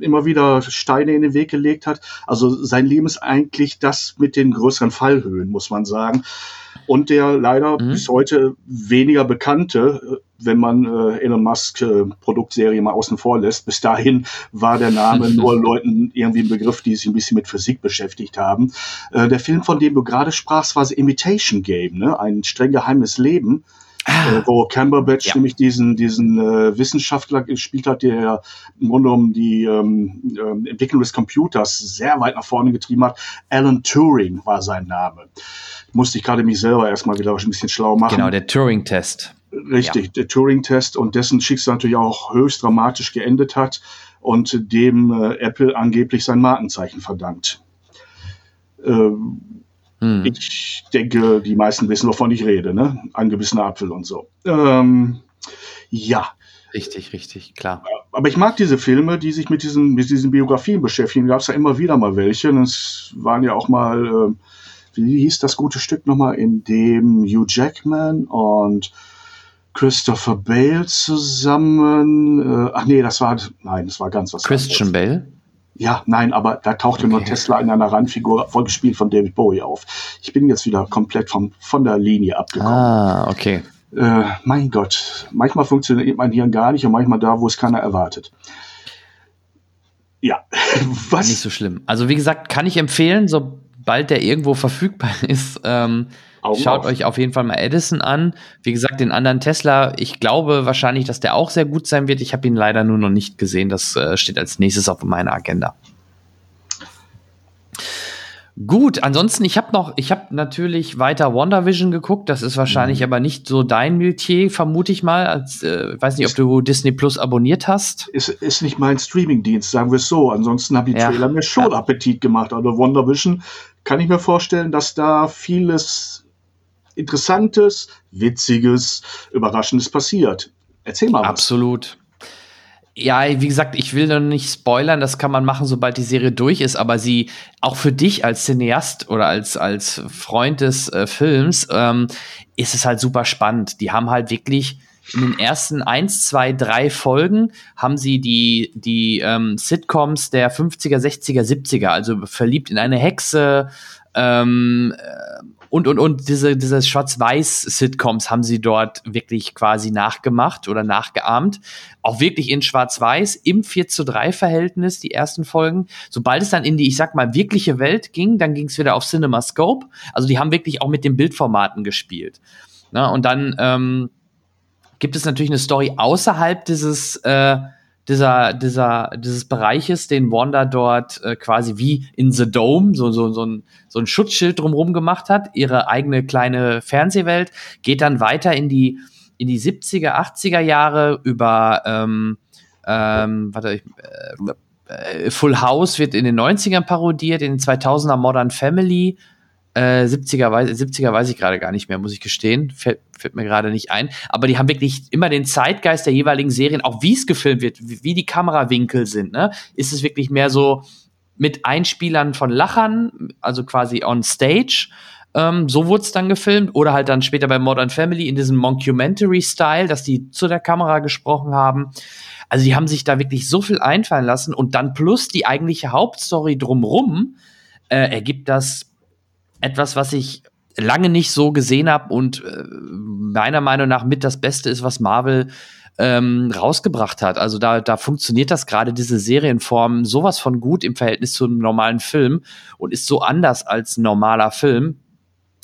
[SPEAKER 1] immer wieder Steine in den Weg gelegt hat. Also sein Leben ist eigentlich das mit den größeren Fallhöhen, muss man sagen. Und der leider mhm. bis heute weniger bekannte, wenn man äh, Elon Musk äh, Produktserie mal außen vor lässt. Bis dahin war der Name nur Leuten irgendwie ein Begriff, die sich ein bisschen mit Physik beschäftigt haben. Äh, der Film, von dem du gerade sprachst, war The Imitation Game, ne? ein streng geheimes Leben. Ah, äh, wo Cumberbatch ja. nämlich diesen, diesen äh, Wissenschaftler gespielt hat, der im Grunde genommen die ähm, äh, Entwicklung des Computers sehr weit nach vorne getrieben hat. Alan Turing war sein Name. Musste ich gerade mich selber erstmal wieder ein bisschen schlau machen.
[SPEAKER 3] Genau, der Turing-Test.
[SPEAKER 1] Richtig, ja. der Turing-Test und dessen Schicksal natürlich auch höchst dramatisch geendet hat und dem äh, Apple angeblich sein Markenzeichen verdankt. Ähm, hm. Ich denke, die meisten wissen, wovon ich rede, ne? Angebissener Apfel und so. Ähm, ja.
[SPEAKER 3] Richtig, richtig, klar.
[SPEAKER 1] Aber ich mag diese Filme, die sich mit diesen, mit diesen Biografien beschäftigen. Gab es ja immer wieder mal welche. Und es waren ja auch mal, äh, wie hieß das gute Stück nochmal, in dem Hugh Jackman und Christopher Bale zusammen. Äh, ach nee, das war, nein, das war ganz was.
[SPEAKER 3] Christian anderes. Bale?
[SPEAKER 1] Ja, nein, aber da tauchte okay. nur Tesla in einer Randfigur, vollgespielt von David Bowie auf. Ich bin jetzt wieder komplett vom, von der Linie abgekommen.
[SPEAKER 3] Ah, okay.
[SPEAKER 1] Äh, mein Gott, manchmal funktioniert mein Hirn gar nicht und manchmal da, wo es keiner erwartet. Ja,
[SPEAKER 3] was? Nicht so schlimm. Also wie gesagt, kann ich empfehlen, sobald der irgendwo verfügbar ist, ähm, Augen Schaut auf. euch auf jeden Fall mal Edison an. Wie gesagt, den anderen Tesla, ich glaube wahrscheinlich, dass der auch sehr gut sein wird. Ich habe ihn leider nur noch nicht gesehen. Das äh, steht als nächstes auf meiner Agenda. Gut, ansonsten, ich habe noch, ich habe natürlich weiter WandaVision geguckt. Das ist wahrscheinlich mhm. aber nicht so dein Metier, vermute ich mal. Als, äh, weiß nicht, ob du Disney Plus abonniert hast.
[SPEAKER 1] Ist, ist nicht mein Streamingdienst, sagen wir es so. Ansonsten haben die ja. Trailer mir schon ja. Appetit gemacht. Aber WandaVision kann ich mir vorstellen, dass da vieles Interessantes, Witziges, Überraschendes passiert. Erzähl mal was.
[SPEAKER 3] Absolut. Ja, wie gesagt, ich will noch nicht spoilern, das kann man machen, sobald die Serie durch ist, aber sie, auch für dich als Cineast oder als, als Freund des äh, Films, ähm, ist es halt super spannend. Die haben halt wirklich in den ersten eins, zwei, drei Folgen haben sie die, die ähm, Sitcoms der 50er, 60er, 70er, also verliebt in eine Hexe, ähm, äh, und, und, und diese, diese Schwarz-Weiß-Sitcoms haben sie dort wirklich quasi nachgemacht oder nachgeahmt. Auch wirklich in Schwarz-Weiß im 4 zu 3 Verhältnis, die ersten Folgen. Sobald es dann in die, ich sag mal, wirkliche Welt ging, dann ging es wieder auf CinemaScope. Also die haben wirklich auch mit den Bildformaten gespielt. Na, und dann ähm, gibt es natürlich eine Story außerhalb dieses äh, dieser, dieser, dieses Bereiches, den Wanda dort äh, quasi wie in The Dome so, so, so, ein, so ein Schutzschild drumherum gemacht hat, ihre eigene kleine Fernsehwelt, geht dann weiter in die, in die 70er, 80er Jahre über, ähm, ähm, warte, ich, äh, Full House wird in den 90ern parodiert, in den 2000er Modern Family, äh, 70er, weiß, 70er weiß ich gerade gar nicht mehr, muss ich gestehen. Fällt, fällt mir gerade nicht ein. Aber die haben wirklich immer den Zeitgeist der jeweiligen Serien, auch wie es gefilmt wird, wie, wie die Kamerawinkel sind. Ne? Ist es wirklich mehr so mit Einspielern von Lachern, also quasi on stage. Ähm, so wurde es dann gefilmt. Oder halt dann später bei Modern Family in diesem Mockumentary-Style, dass die zu der Kamera gesprochen haben. Also die haben sich da wirklich so viel einfallen lassen und dann plus die eigentliche Hauptstory drumrum äh, ergibt das etwas, was ich lange nicht so gesehen habe und äh, meiner Meinung nach mit das Beste ist, was Marvel ähm, rausgebracht hat. Also da, da funktioniert das gerade, diese Serienform, sowas von gut im Verhältnis zu einem normalen Film und ist so anders als ein normaler Film.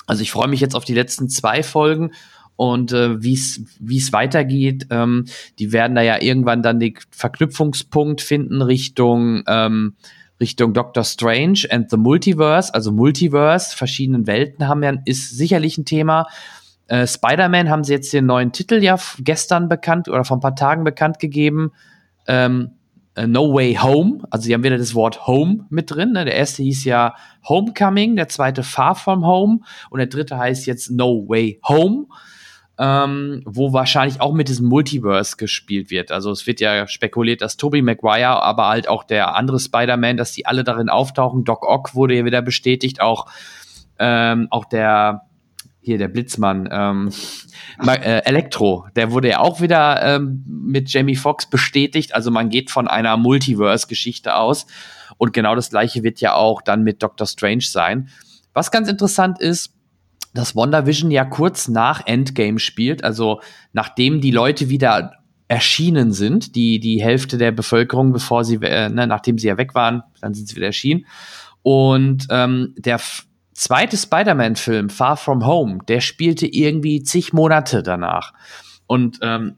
[SPEAKER 3] Also ich freue mich jetzt auf die letzten zwei Folgen und äh, wie es weitergeht. Ähm, die werden da ja irgendwann dann den Verknüpfungspunkt finden Richtung ähm, Richtung Doctor Strange and the Multiverse, also Multiverse, verschiedenen Welten haben ja, ist sicherlich ein Thema. Äh, Spider-Man haben sie jetzt den neuen Titel ja gestern bekannt oder vor ein paar Tagen bekannt gegeben. Ähm, äh, no Way Home, also sie haben wieder das Wort Home mit drin. Ne? Der erste hieß ja Homecoming, der zweite Far From Home und der dritte heißt jetzt No Way Home ähm, wo wahrscheinlich auch mit diesem Multiverse gespielt wird. Also es wird ja spekuliert, dass Tobey Maguire, aber halt auch der andere Spider-Man, dass die alle darin auftauchen. Doc Ock wurde ja wieder bestätigt, auch ähm, auch der hier der Blitzmann, ähm, äh, Elektro, der wurde ja auch wieder ähm, mit Jamie Foxx bestätigt. Also man geht von einer Multiverse-Geschichte aus. Und genau das gleiche wird ja auch dann mit Doctor Strange sein. Was ganz interessant ist, dass WandaVision ja kurz nach Endgame spielt, also nachdem die Leute wieder erschienen sind, die, die Hälfte der Bevölkerung, bevor sie, äh, ne, nachdem sie ja weg waren, dann sind sie wieder erschienen. Und ähm, der zweite Spider-Man-Film, Far From Home, der spielte irgendwie zig Monate danach. Und ähm,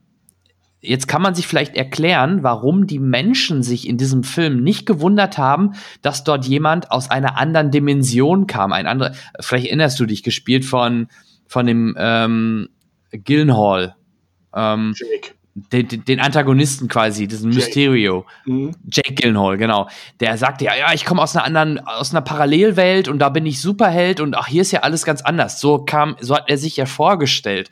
[SPEAKER 3] jetzt kann man sich vielleicht erklären, warum die Menschen sich in diesem Film nicht gewundert haben, dass dort jemand aus einer anderen Dimension kam. Ein anderer, vielleicht erinnerst du dich, gespielt von, von dem ähm, Gillenhall. Ähm, Jake den, den Antagonisten quasi, diesen Jake. Mysterio. Mhm. Jake Gyllenhaal, genau. Der sagte ja, ja, ich komme aus einer anderen, aus einer Parallelwelt und da bin ich Superheld und ach, hier ist ja alles ganz anders. So kam, so hat er sich ja vorgestellt.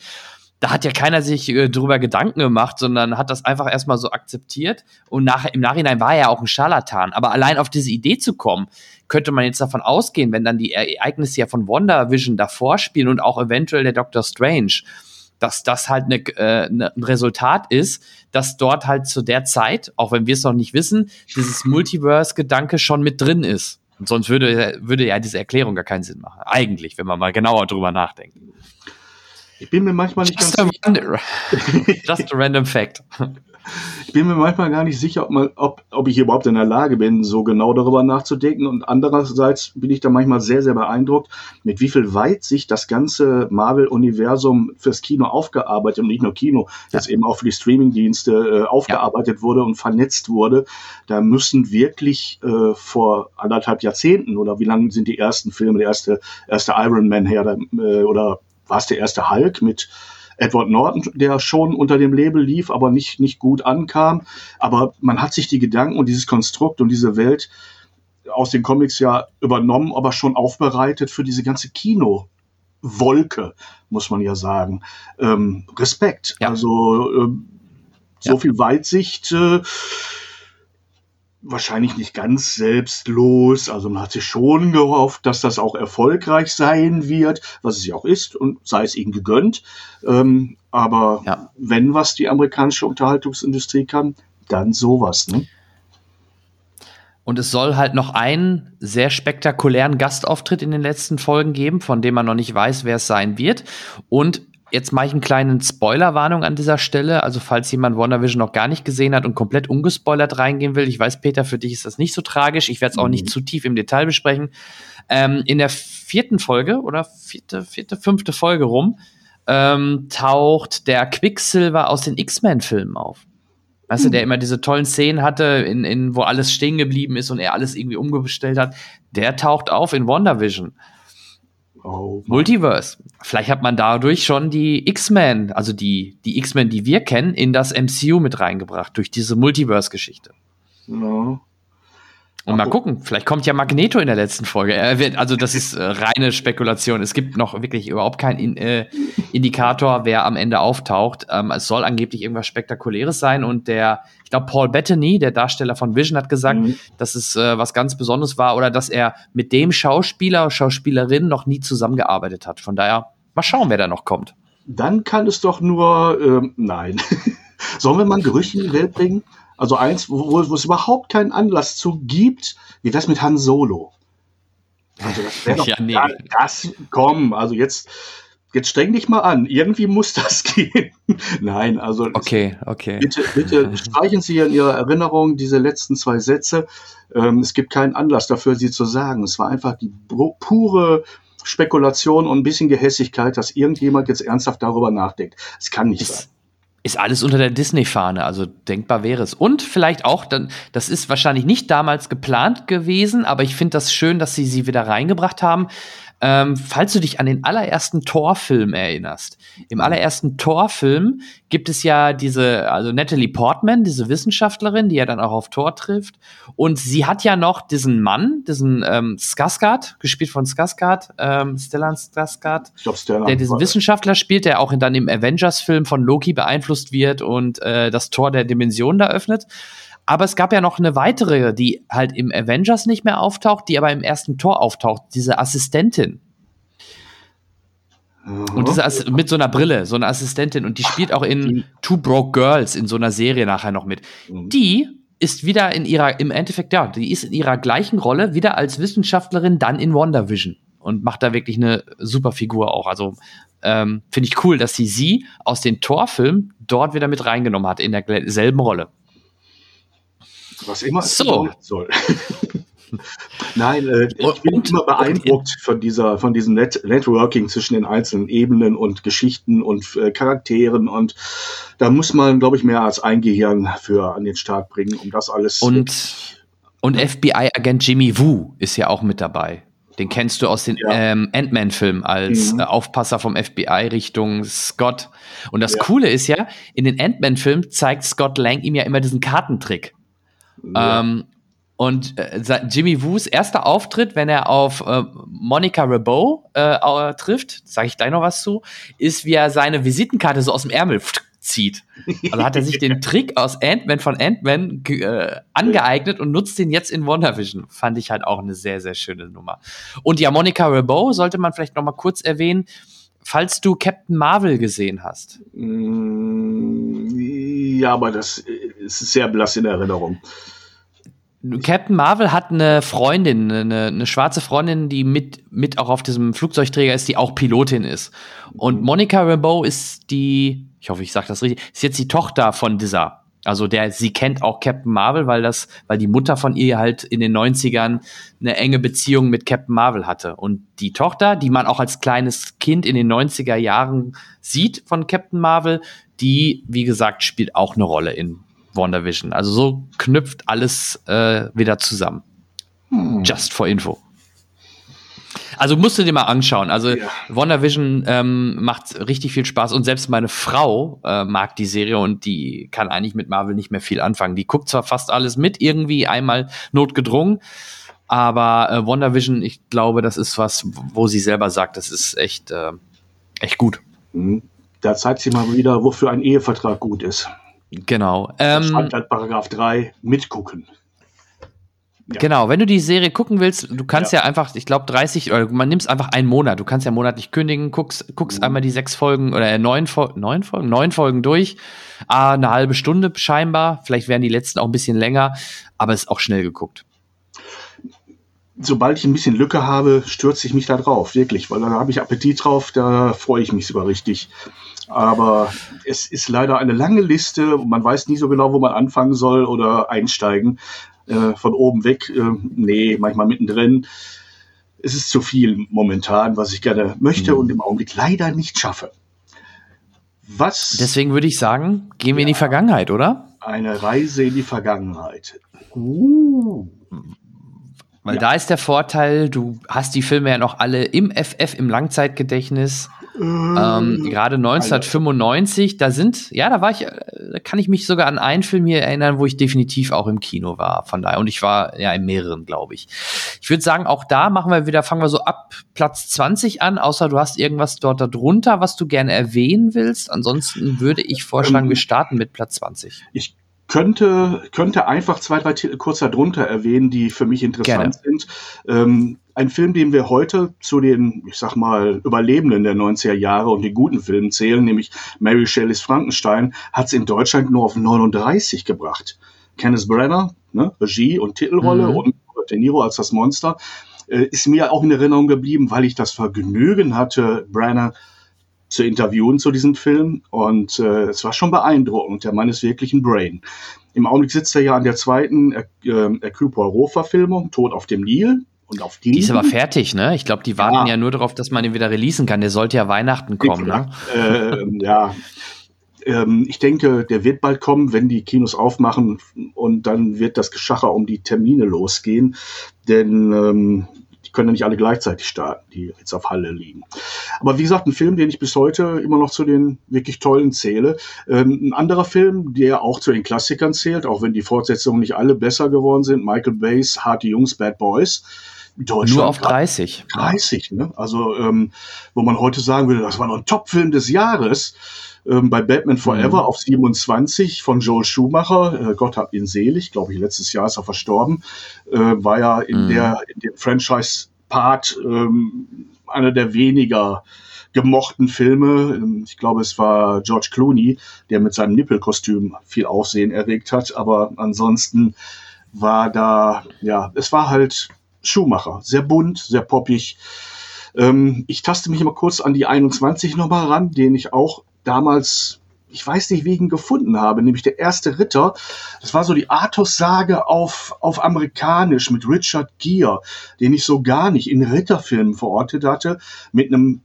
[SPEAKER 3] Da hat ja keiner sich äh, drüber Gedanken gemacht, sondern hat das einfach erstmal so akzeptiert. Und nach, im Nachhinein war er ja auch ein Scharlatan. Aber allein auf diese Idee zu kommen, könnte man jetzt davon ausgehen, wenn dann die Ereignisse ja von WandaVision davor spielen und auch eventuell der Doctor Strange, dass das halt ne, äh, ne, ein Resultat ist, dass dort halt zu der Zeit, auch wenn wir es noch nicht wissen, dieses Multiverse-Gedanke schon mit drin ist. Und sonst würde, würde ja diese Erklärung gar keinen Sinn machen. Eigentlich, wenn man mal genauer drüber nachdenkt.
[SPEAKER 1] Ich bin mir manchmal nicht
[SPEAKER 3] just
[SPEAKER 1] ganz
[SPEAKER 3] sicher. Just a random fact.
[SPEAKER 1] Ich bin mir manchmal gar nicht sicher, ob, man, ob, ob ich überhaupt in der Lage bin, so genau darüber nachzudenken. Und andererseits bin ich da manchmal sehr, sehr beeindruckt, mit wie viel weit sich das ganze Marvel-Universum fürs Kino aufgearbeitet und nicht nur Kino, ja. jetzt eben auch für die Streaming-Dienste äh, aufgearbeitet ja. wurde und vernetzt wurde. Da müssen wirklich äh, vor anderthalb Jahrzehnten oder wie lange sind die ersten Filme, der erste, erste Iron Man her äh, oder war es der erste Hulk mit Edward Norton, der schon unter dem Label lief, aber nicht, nicht gut ankam. Aber man hat sich die Gedanken und dieses Konstrukt und diese Welt aus den Comics ja übernommen, aber schon aufbereitet für diese ganze Kino. Wolke, muss man ja sagen. Ähm, Respekt. Ja. Also äh, so ja. viel Weitsicht äh, wahrscheinlich nicht ganz selbstlos. Also man hat sich schon gehofft, dass das auch erfolgreich sein wird, was es ja auch ist und sei es ihnen gegönnt. Ähm, aber ja. wenn was die amerikanische Unterhaltungsindustrie kann, dann sowas. Ne?
[SPEAKER 3] Und es soll halt noch einen sehr spektakulären Gastauftritt in den letzten Folgen geben, von dem man noch nicht weiß, wer es sein wird. Und Jetzt mache ich einen kleinen Spoilerwarnung an dieser Stelle. Also, falls jemand WandaVision noch gar nicht gesehen hat und komplett ungespoilert reingehen will, ich weiß, Peter, für dich ist das nicht so tragisch. Ich werde es auch mhm. nicht zu tief im Detail besprechen. Ähm, in der vierten Folge oder vierte, vierte, fünfte Folge rum ähm, taucht der Quicksilver aus den X-Men-Filmen auf. Weißt du, der mhm. immer diese tollen Szenen hatte, in, in, wo alles stehen geblieben ist und er alles irgendwie umgestellt hat. Der taucht auf in WandaVision. Oh, Multiverse. Vielleicht hat man dadurch schon die X-Men, also die, die X-Men, die wir kennen, in das MCU mit reingebracht, durch diese Multiverse-Geschichte. Ja. Und mal gucken, vielleicht kommt ja Magneto in der letzten Folge. Er wird, also das ist äh, reine Spekulation. Es gibt noch wirklich überhaupt keinen in, äh, Indikator, wer am Ende auftaucht. Ähm, es soll angeblich irgendwas Spektakuläres sein. Und der, ich glaube, Paul Bettany, der Darsteller von Vision, hat gesagt, mhm. dass es äh, was ganz Besonderes war oder dass er mit dem Schauspieler, Schauspielerin noch nie zusammengearbeitet hat. Von daher, mal schauen, wer da noch kommt.
[SPEAKER 1] Dann kann es doch nur, ähm, nein. Sollen wir mal ein Gerücht in die Welt bringen? Also eins, wo, wo es überhaupt keinen Anlass zu gibt. Wie wär's mit Han Solo? Also das wäre doch, ja, nee. das, komm, also jetzt, jetzt streng dich mal an. Irgendwie muss das gehen. Nein, also.
[SPEAKER 3] Okay, okay.
[SPEAKER 1] Bitte, bitte streichen Sie in Ihrer Erinnerung diese letzten zwei Sätze. Ähm, es gibt keinen Anlass dafür, sie zu sagen. Es war einfach die pure Spekulation und ein bisschen Gehässigkeit, dass irgendjemand jetzt ernsthaft darüber nachdenkt. Es kann nicht sein
[SPEAKER 3] ist alles unter der Disney-Fahne, also denkbar wäre es. Und vielleicht auch, dann, das ist wahrscheinlich nicht damals geplant gewesen, aber ich finde das schön, dass sie sie wieder reingebracht haben. Ähm, falls du dich an den allerersten Torfilm erinnerst. Im allerersten Torfilm gibt es ja diese, also Natalie Portman, diese Wissenschaftlerin, die ja dann auch auf Tor trifft. Und sie hat ja noch diesen Mann, diesen ähm, Skarsgård, gespielt von Skarsgård, ähm, Stellan Skarsgård, ich glaub, Stellan, der diesen Wissenschaftler spielt, der auch in, dann im Avengers-Film von Loki beeinflusst wird und äh, das Tor der Dimension da öffnet. Aber es gab ja noch eine weitere, die halt im Avengers nicht mehr auftaucht, die aber im ersten Tor auftaucht, diese Assistentin. Und das mit so einer Brille, so eine Assistentin. Und die spielt auch in Two Broke Girls in so einer Serie nachher noch mit. Mhm. Die ist wieder in ihrer, im Endeffekt, ja, die ist in ihrer gleichen Rolle wieder als Wissenschaftlerin dann in WandaVision und macht da wirklich eine super Figur auch. Also ähm, finde ich cool, dass sie sie aus den Torfilmen dort wieder mit reingenommen hat in derselben Rolle.
[SPEAKER 1] Was immer so. soll. Nein, äh, ich bin und, immer beeindruckt und, von dieser, von diesem Net Networking zwischen den einzelnen Ebenen und Geschichten und äh, Charakteren und da muss man, glaube ich, mehr als ein Gehirn für an den Start bringen, um das alles.
[SPEAKER 3] Und, und FBI-Agent Jimmy Woo ist ja auch mit dabei. Den kennst du aus den ja. ähm, Ant-Man-Filmen als mhm. äh, Aufpasser vom FBI Richtung Scott. Und das ja. Coole ist ja, in den Ant-Man-Filmen zeigt Scott Lang ihm ja immer diesen Kartentrick. Ja. Ähm, und äh, Jimmy Woos erster Auftritt, wenn er auf äh, Monica Rabeau äh, trifft, sage ich gleich noch was zu, ist, wie er seine Visitenkarte so aus dem Ärmel zieht. Also hat er sich den Trick aus Ant-Man von Ant-Man äh, angeeignet und nutzt den jetzt in WandaVision. Fand ich halt auch eine sehr, sehr schöne Nummer. Und ja, Monica Rabeau sollte man vielleicht noch mal kurz erwähnen, falls du Captain Marvel gesehen hast.
[SPEAKER 1] Mm, ja, aber das ist sehr blass in Erinnerung.
[SPEAKER 3] Captain Marvel hat eine Freundin, eine, eine, schwarze Freundin, die mit, mit auch auf diesem Flugzeugträger ist, die auch Pilotin ist. Und Monica Rambeau ist die, ich hoffe, ich sage das richtig, ist jetzt die Tochter von dieser. Also der, sie kennt auch Captain Marvel, weil das, weil die Mutter von ihr halt in den 90ern eine enge Beziehung mit Captain Marvel hatte. Und die Tochter, die man auch als kleines Kind in den 90er Jahren sieht von Captain Marvel, die, wie gesagt, spielt auch eine Rolle in WandaVision. Also so knüpft alles äh, wieder zusammen. Hm. Just for Info. Also musst du dir mal anschauen. Also ja. WandaVision ähm, macht richtig viel Spaß und selbst meine Frau äh, mag die Serie und die kann eigentlich mit Marvel nicht mehr viel anfangen. Die guckt zwar fast alles mit, irgendwie einmal notgedrungen, aber äh, WandaVision, ich glaube, das ist was, wo sie selber sagt, das ist echt, äh, echt gut.
[SPEAKER 1] Mhm. Da zeigt sie mal wieder, wofür ein Ehevertrag gut ist.
[SPEAKER 3] Genau.
[SPEAKER 1] Ähm, stand halt Paragraph 3, mitgucken.
[SPEAKER 3] Ja. Genau, wenn du die Serie gucken willst, du kannst ja, ja einfach, ich glaube 30, oder man nimmst einfach einen Monat, du kannst ja monatlich kündigen, guckst, guckst mhm. einmal die sechs Folgen oder äh, neun, neun Folgen, neun Folgen durch, ah, eine halbe Stunde scheinbar, vielleicht werden die letzten auch ein bisschen länger, aber es ist auch schnell geguckt.
[SPEAKER 1] Sobald ich ein bisschen Lücke habe, stürze ich mich da drauf, wirklich, weil da habe ich Appetit drauf, da freue ich mich sogar richtig. Aber es ist leider eine lange Liste. Man weiß nie so genau, wo man anfangen soll oder einsteigen. Äh, von oben weg, äh, nee, manchmal mittendrin. Es ist zu viel momentan, was ich gerne möchte mhm. und im Augenblick leider nicht schaffe.
[SPEAKER 3] Was? Deswegen würde ich sagen, gehen wir ja, in die Vergangenheit, oder?
[SPEAKER 1] Eine Reise in die Vergangenheit. Uh.
[SPEAKER 3] Weil ja. da ist der Vorteil, du hast die Filme ja noch alle im FF, im Langzeitgedächtnis. Ähm, äh, Gerade 1995, da sind, ja, da war ich, äh, da kann ich mich sogar an einen Film hier erinnern, wo ich definitiv auch im Kino war. Von daher, und ich war ja in mehreren, glaube ich. Ich würde sagen, auch da machen wir wieder, fangen wir so ab Platz 20 an, außer du hast irgendwas dort darunter, was du gerne erwähnen willst. Ansonsten würde ich vorschlagen, ähm, wir starten mit Platz 20.
[SPEAKER 1] Ich könnte, könnte einfach zwei, drei Titel kurz darunter erwähnen, die für mich interessant Gerne. sind. Ähm, ein Film, den wir heute zu den, ich sag mal, Überlebenden der 90er Jahre und den guten Filmen zählen, nämlich Mary Shelleys Frankenstein, hat es in Deutschland nur auf 39 gebracht. Kenneth Brenner, ne, Regie und Titelrolle mhm. und De Niro als das Monster, äh, ist mir auch in Erinnerung geblieben, weil ich das Vergnügen hatte, Brenner zu interviewen zu diesem Film und äh, es war schon beeindruckend. Der Mann ist wirklich ein Brain. Im Augenblick sitzt er ja an der zweiten äh, Hercule Poirot-Verfilmung, Tod auf dem Nil. Und auf
[SPEAKER 3] die, die ist aber fertig, ne? Ich glaube, die warten ja. ja. nur darauf, dass man ihn wieder releasen kann. Der sollte ja Weihnachten kommen, ne?
[SPEAKER 1] Äh, ja. Ähm, ich denke, der wird bald kommen, wenn die Kinos aufmachen und dann wird das Geschacher um die Termine losgehen. Denn ähm, die können ja nicht alle gleichzeitig starten, die jetzt auf Halle liegen. Aber wie gesagt, ein Film, den ich bis heute immer noch zu den wirklich tollen zähle. Ähm, ein anderer Film, der auch zu den Klassikern zählt, auch wenn die Fortsetzungen nicht alle besser geworden sind, Michael Bays Harte Jungs, Bad Boys.
[SPEAKER 3] Nur auf 30.
[SPEAKER 1] 30, ne? Also, ähm, wo man heute sagen würde, das war noch ein Top-Film des Jahres. Ähm, bei Batman Forever mhm. auf 27 von Joel Schumacher, äh, Gott hab ihn selig, glaube ich, letztes Jahr ist er verstorben, äh, war ja in, mhm. der, in dem Franchise-Part ähm, einer der weniger gemochten Filme. Ich glaube, es war George Clooney, der mit seinem Nippelkostüm viel Aufsehen erregt hat. Aber ansonsten war da, ja, es war halt Schumacher. Sehr bunt, sehr poppig. Ähm, ich taste mich immer kurz an die 21 nochmal ran, den ich auch damals ich weiß nicht, wie ich ihn gefunden habe, nämlich der erste Ritter. Das war so die Artus-Sage auf, auf amerikanisch mit Richard Gere, den ich so gar nicht in Ritterfilmen verortet hatte, mit einem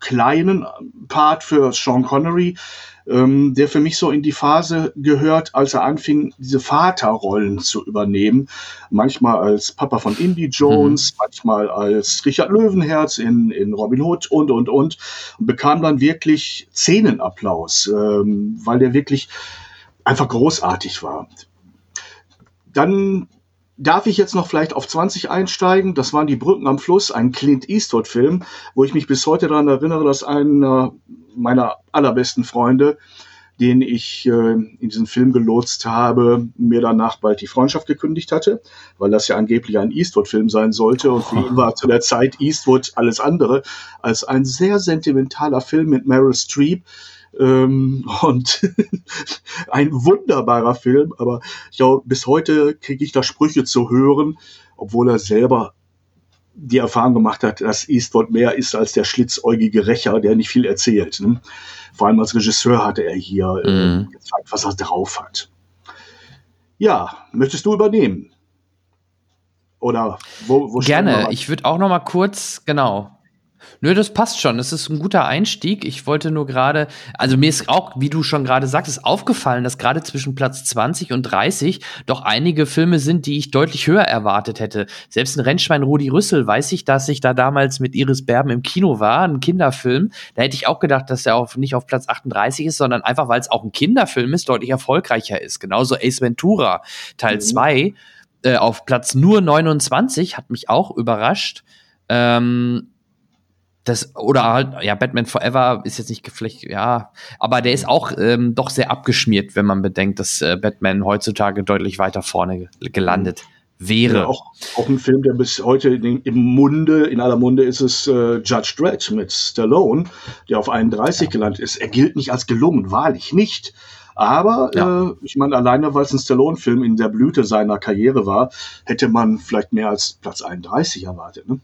[SPEAKER 1] kleinen Part für Sean Connery, ähm, der für mich so in die Phase gehört, als er anfing, diese Vaterrollen zu übernehmen. Manchmal als Papa von Indy Jones, mhm. manchmal als Richard Löwenherz in, in Robin Hood und, und, und. Und bekam dann wirklich Szenenapplaus, ähm, weil der wirklich einfach großartig war. Dann Darf ich jetzt noch vielleicht auf 20 einsteigen? Das waren die Brücken am Fluss, ein Clint Eastwood-Film, wo ich mich bis heute daran erinnere, dass einer meiner allerbesten Freunde, den ich äh, in diesen Film gelotst habe, mir danach bald die Freundschaft gekündigt hatte, weil das ja angeblich ein Eastwood-Film sein sollte. Und für ihn war zu der Zeit Eastwood alles andere als ein sehr sentimentaler Film mit Meryl Streep, ähm, und ein wunderbarer Film, aber ich glaube, bis heute kriege ich da Sprüche zu hören, obwohl er selber die Erfahrung gemacht hat, dass Eastwood mehr ist als der schlitzäugige Rächer, der nicht viel erzählt. Ne? Vor allem als Regisseur hatte er hier äh, mhm. gezeigt, was er drauf hat. Ja, möchtest du übernehmen? Oder wo, wo
[SPEAKER 3] Gerne. Ich würde auch noch mal kurz, genau, Nö, das passt schon. Das ist ein guter Einstieg. Ich wollte nur gerade, also mir ist auch, wie du schon gerade sagtest, aufgefallen, dass gerade zwischen Platz 20 und 30 doch einige Filme sind, die ich deutlich höher erwartet hätte. Selbst ein Rennschwein Rudi Rüssel weiß ich, dass ich da damals mit Iris Berben im Kino war, ein Kinderfilm. Da hätte ich auch gedacht, dass er auf, nicht auf Platz 38 ist, sondern einfach, weil es auch ein Kinderfilm ist, deutlich erfolgreicher ist. Genauso Ace Ventura Teil 2 mhm. äh, auf Platz nur 29 hat mich auch überrascht. Ähm, das, oder halt, ja, Batman Forever ist jetzt nicht geflecht, ja, aber der ist auch ähm, doch sehr abgeschmiert, wenn man bedenkt, dass äh, Batman heutzutage deutlich weiter vorne gelandet wäre. Ja,
[SPEAKER 1] auch, auch ein Film, der bis heute in, im Munde, in aller Munde ist es äh, Judge Dredd mit Stallone, der auf 31 ja. gelandet ist. Er gilt nicht als gelungen, wahrlich nicht. Aber ja. äh, ich meine, alleine weil es ein Stallone-Film in der Blüte seiner Karriere war, hätte man vielleicht mehr als Platz 31 erwartet. Ne?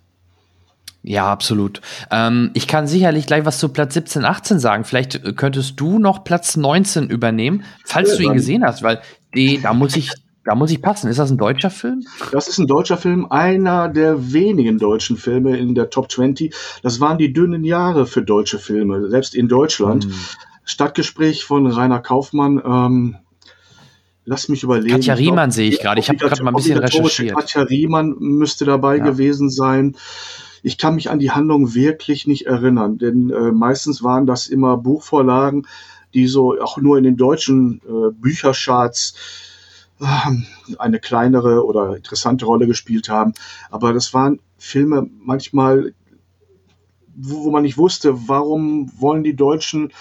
[SPEAKER 3] Ja, absolut. Ähm, ich kann sicherlich gleich was zu Platz 17, 18 sagen. Vielleicht äh, könntest du noch Platz 19 übernehmen, falls ja, du ihn gesehen hast, weil die, da muss ich, da muss ich passen. Ist das ein deutscher Film?
[SPEAKER 1] Das ist ein deutscher Film, einer der wenigen deutschen Filme in der Top 20. Das waren die dünnen Jahre für deutsche Filme, selbst in Deutschland. Hm. Stadtgespräch von Rainer Kaufmann. Ähm, lass mich überlegen.
[SPEAKER 3] Katja Riemann sehe ich gerade. Ich habe gerade mal ein bisschen recherchiert.
[SPEAKER 1] Katja Riemann müsste dabei ja. gewesen sein. Ich kann mich an die Handlung wirklich nicht erinnern, denn äh, meistens waren das immer Buchvorlagen, die so auch nur in den deutschen äh, Büchercharts äh, eine kleinere oder interessante Rolle gespielt haben. Aber das waren Filme manchmal, wo, wo man nicht wusste, warum wollen die Deutschen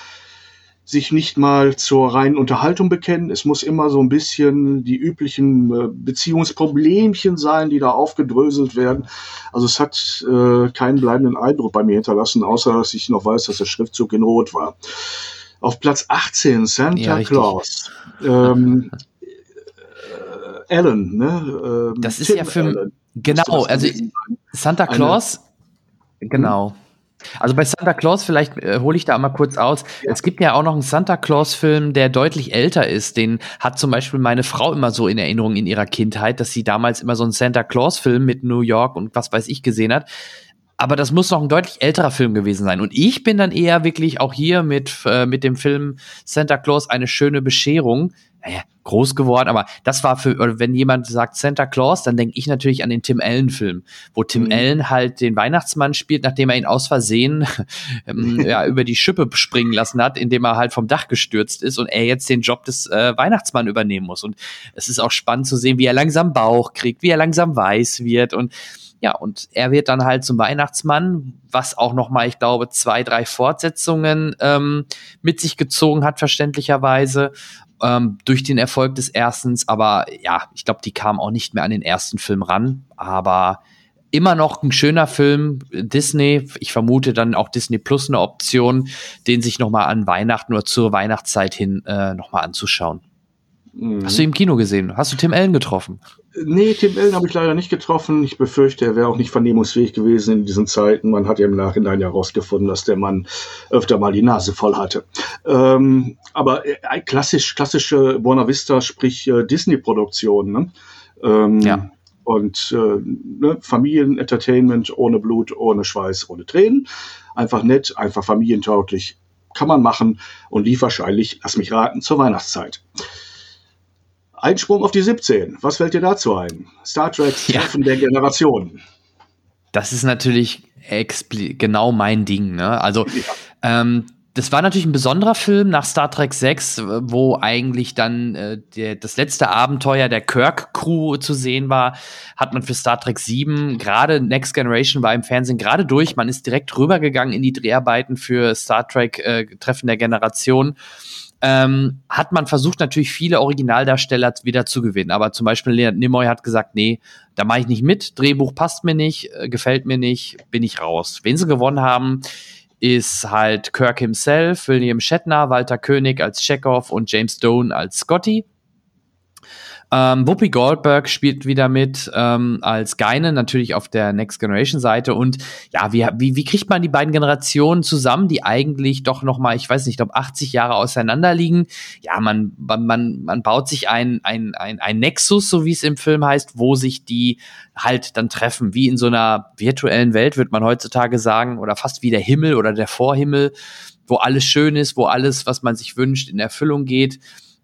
[SPEAKER 1] sich nicht mal zur reinen Unterhaltung bekennen. Es muss immer so ein bisschen die üblichen äh, Beziehungsproblemchen sein, die da aufgedröselt werden. Also es hat äh, keinen bleibenden Eindruck bei mir hinterlassen, außer dass ich noch weiß, dass der Schriftzug in Rot war. Auf Platz 18 Santa ja, Claus. Ähm, äh, Alan,
[SPEAKER 3] ne? Ähm, das ist Tim ja für Allen. genau, also Santa Claus, Eine, genau. Also bei Santa Claus, vielleicht äh, hole ich da mal kurz aus. Ja. Es gibt ja auch noch einen Santa Claus-Film, der deutlich älter ist. Den hat zum Beispiel meine Frau immer so in Erinnerung in ihrer Kindheit, dass sie damals immer so einen Santa Claus-Film mit New York und was weiß ich gesehen hat. Aber das muss noch ein deutlich älterer Film gewesen sein. Und ich bin dann eher wirklich auch hier mit, äh, mit dem Film Santa Claus eine schöne Bescherung naja, groß geworden, aber das war für, wenn jemand sagt Santa Claus, dann denke ich natürlich an den Tim Allen-Film, wo Tim mhm. Allen halt den Weihnachtsmann spielt, nachdem er ihn aus Versehen ähm, ja, über die Schippe springen lassen hat, indem er halt vom Dach gestürzt ist und er jetzt den Job des äh, Weihnachtsmann übernehmen muss. Und es ist auch spannend zu sehen, wie er langsam Bauch kriegt, wie er langsam weiß wird und ja, und er wird dann halt zum Weihnachtsmann, was auch noch mal, ich glaube, zwei, drei Fortsetzungen ähm, mit sich gezogen hat, verständlicherweise ähm, durch den Erfolg des erstens. Aber ja, ich glaube, die kamen auch nicht mehr an den ersten Film ran. Aber immer noch ein schöner Film. Disney, ich vermute dann auch Disney Plus eine Option, den sich noch mal an Weihnachten oder zur Weihnachtszeit hin äh, noch mal anzuschauen. Mhm. Hast du ihn im Kino gesehen? Hast du Tim Allen getroffen?
[SPEAKER 1] Nee, Tim Allen habe ich leider nicht getroffen. Ich befürchte, er wäre auch nicht vernehmungsfähig gewesen in diesen Zeiten. Man hat ja im Nachhinein herausgefunden, dass der Mann öfter mal die Nase voll hatte. Ähm, aber äh, klassisch, klassische Buona Vista, sprich äh, Disney-Produktion. Ne? Ähm, ja. Und äh, ne, Familienentertainment ohne Blut, ohne Schweiß, ohne Tränen. Einfach nett, einfach familientauglich. Kann man machen und lief wahrscheinlich, lass mich raten, zur Weihnachtszeit. Einsprung auf die 17. Was fällt dir dazu ein? Star Trek Treffen ja. der Generation.
[SPEAKER 3] Das ist natürlich genau mein Ding. Ne? Also, ja. ähm, das war natürlich ein besonderer Film nach Star Trek 6, wo eigentlich dann äh, der, das letzte Abenteuer der Kirk-Crew zu sehen war, hat man für Star Trek 7, gerade Next Generation war im Fernsehen gerade durch, man ist direkt rübergegangen in die Dreharbeiten für Star Trek äh, Treffen der Generation ähm, hat man versucht, natürlich viele Originaldarsteller wieder zu gewinnen. Aber zum Beispiel Leonard Nimoy hat gesagt, nee, da mache ich nicht mit, Drehbuch passt mir nicht, äh, gefällt mir nicht, bin ich raus. Wen sie gewonnen haben, ist halt Kirk himself, William Shatner, Walter König als Chekhov und James Stone als Scotty. Ähm, Whoopi Goldberg spielt wieder mit ähm, als Geine, natürlich auf der Next Generation Seite. Und ja, wie, wie, wie kriegt man die beiden Generationen zusammen, die eigentlich doch noch mal, ich weiß nicht, ich glaube 80 Jahre auseinander liegen? Ja, man, man, man baut sich ein, ein, ein, ein Nexus, so wie es im Film heißt, wo sich die halt dann treffen, wie in so einer virtuellen Welt, wird man heutzutage sagen, oder fast wie der Himmel oder der Vorhimmel, wo alles schön ist, wo alles, was man sich wünscht, in Erfüllung geht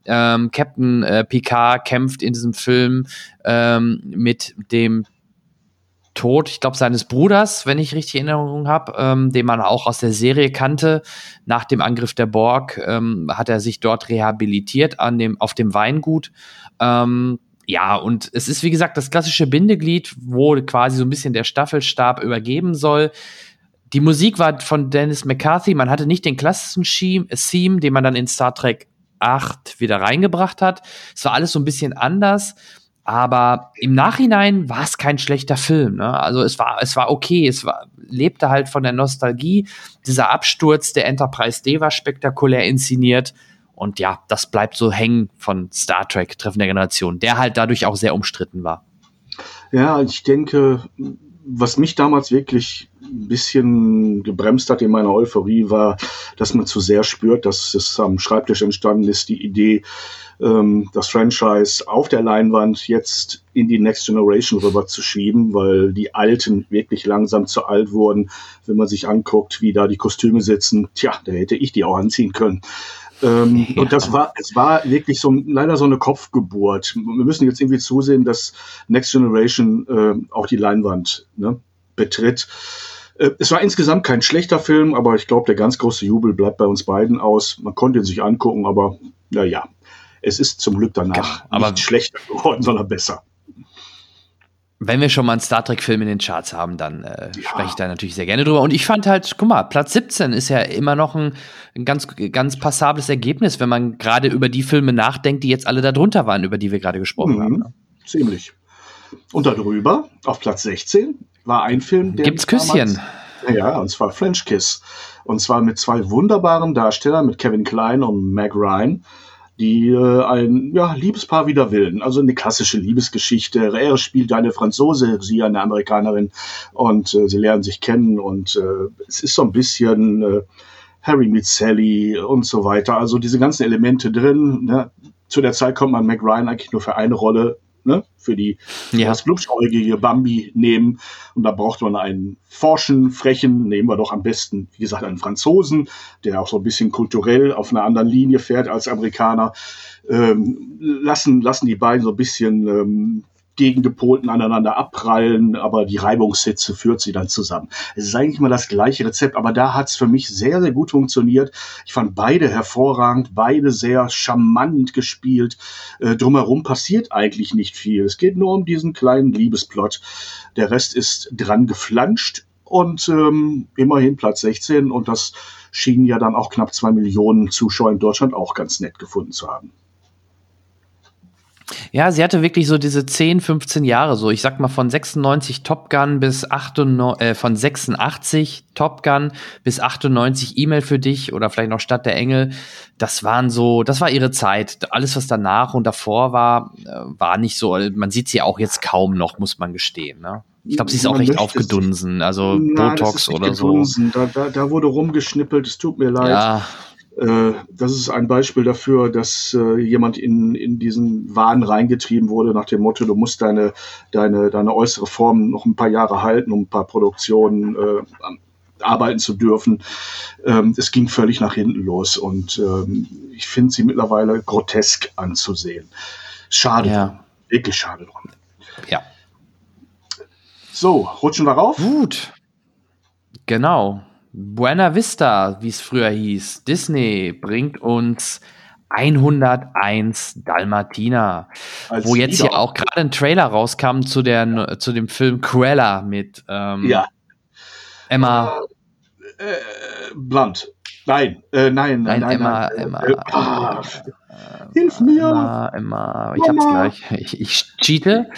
[SPEAKER 3] ähm, Captain äh, Picard kämpft in diesem Film ähm, mit dem Tod, ich glaube, seines Bruders, wenn ich richtig Erinnerung habe, ähm, den man auch aus der Serie kannte. Nach dem Angriff der Borg ähm, hat er sich dort rehabilitiert an dem, auf dem Weingut. Ähm, ja, und es ist, wie gesagt, das klassische Bindeglied, wo quasi so ein bisschen der Staffelstab übergeben soll. Die Musik war von Dennis McCarthy. Man hatte nicht den klassischen Theme, den man dann in Star Trek 8 wieder reingebracht hat. Es war alles so ein bisschen anders. Aber im Nachhinein war es kein schlechter Film. Ne? Also es war, es war okay. Es war, lebte halt von der Nostalgie. Dieser Absturz der Enterprise D war spektakulär inszeniert. Und ja, das bleibt so hängen von Star Trek, Treffen der Generation, der halt dadurch auch sehr umstritten war.
[SPEAKER 1] Ja, ich denke, was mich damals wirklich ein bisschen gebremst hat in meiner Euphorie, war, dass man zu sehr spürt, dass es am Schreibtisch entstanden ist, die Idee, ähm, das Franchise auf der Leinwand jetzt in die Next Generation rüber zu schieben, weil die Alten wirklich langsam zu alt wurden. Wenn man sich anguckt, wie da die Kostüme sitzen, tja, da hätte ich die auch anziehen können. Ähm, ja. Und das war, es war wirklich so leider so eine Kopfgeburt. Wir müssen jetzt irgendwie zusehen, dass Next Generation äh, auch die Leinwand ne, betritt. Äh, es war insgesamt kein schlechter Film, aber ich glaube, der ganz große Jubel bleibt bei uns beiden aus. Man konnte ihn sich angucken, aber naja, es ist zum Glück danach ja, aber nicht schlechter geworden, sondern besser.
[SPEAKER 3] Wenn wir schon mal einen Star Trek-Film in den Charts haben, dann äh, ja. spreche ich da natürlich sehr gerne drüber. Und ich fand halt, guck mal, Platz 17 ist ja immer noch ein, ein ganz, ganz passables Ergebnis, wenn man gerade über die Filme nachdenkt, die jetzt alle da drunter waren, über die wir gerade gesprochen mhm. haben. Ne?
[SPEAKER 1] Ziemlich. Und darüber, auf Platz 16, war ein Film,
[SPEAKER 3] der. Gibt's Küsschen?
[SPEAKER 1] Damals, ja, und zwar French Kiss. Und zwar mit zwei wunderbaren Darstellern, mit Kevin Klein und Meg Ryan, die äh, ein ja, Liebespaar wider Willen. Also eine klassische Liebesgeschichte. Er spielt eine Franzose, sie eine Amerikanerin und äh, sie lernen sich kennen und äh, es ist so ein bisschen äh, Harry meets Sally und so weiter. Also diese ganzen Elemente drin. Ne? Zu der Zeit kommt man Meg Ryan eigentlich nur für eine Rolle ne, für die ja. das glubschäugige Bambi nehmen. Und da braucht man einen forschen, frechen, nehmen wir doch am besten, wie gesagt, einen Franzosen, der auch so ein bisschen kulturell auf einer anderen Linie fährt als Amerikaner. Ähm, lassen, lassen die beiden so ein bisschen ähm, Gegengepolten aneinander abprallen, aber die Reibungshitze führt sie dann zusammen. Es ist eigentlich immer das gleiche Rezept, aber da hat es für mich sehr, sehr gut funktioniert. Ich fand beide hervorragend, beide sehr charmant gespielt. Äh, drumherum passiert eigentlich nicht viel. Es geht nur um diesen kleinen Liebesplot. Der Rest ist dran geflanscht und ähm, immerhin Platz 16 und das schienen ja dann auch knapp zwei Millionen Zuschauer in Deutschland auch ganz nett gefunden zu haben.
[SPEAKER 3] Ja, sie hatte wirklich so diese 10, 15 Jahre so. Ich sag mal von 96 Top Gun bis 98, äh, von 86 Top Gun bis 98 E-Mail für dich oder vielleicht noch Stadt der Engel. Das waren so, das war ihre Zeit. Alles, was danach und davor war, äh, war nicht so. Man sieht sie auch jetzt kaum noch, muss man gestehen. Ne? Ich glaube, sie ist auch recht aufgedunsen, also Nein, Botox oder gedunsen.
[SPEAKER 1] so. Da, da, da wurde rumgeschnippelt, es tut mir leid. Ja, das ist ein Beispiel dafür, dass äh, jemand in, in diesen Wahn reingetrieben wurde nach dem Motto, du musst deine, deine, deine äußere Form noch ein paar Jahre halten, um ein paar Produktionen äh, arbeiten zu dürfen. Ähm, es ging völlig nach hinten los und ähm, ich finde sie mittlerweile grotesk anzusehen. Schade, ja. wirklich schade drum.
[SPEAKER 3] Ja.
[SPEAKER 1] So, rutschen wir rauf?
[SPEAKER 3] Gut. Genau. Buena Vista, wie es früher hieß, Disney bringt uns 101 Dalmatiner, Als wo jetzt hier auch gerade ein Trailer rauskam zu, der, zu dem Film Cruella mit ähm,
[SPEAKER 1] ja.
[SPEAKER 3] Emma.
[SPEAKER 1] Äh, äh, Blunt. Nein, äh, nein, nein, nein,
[SPEAKER 3] Emma,
[SPEAKER 1] nein.
[SPEAKER 3] Emma, äh, ah,
[SPEAKER 1] Hilf mir!
[SPEAKER 3] Emma, Emma, ich hab's gleich. Ich, ich cheate.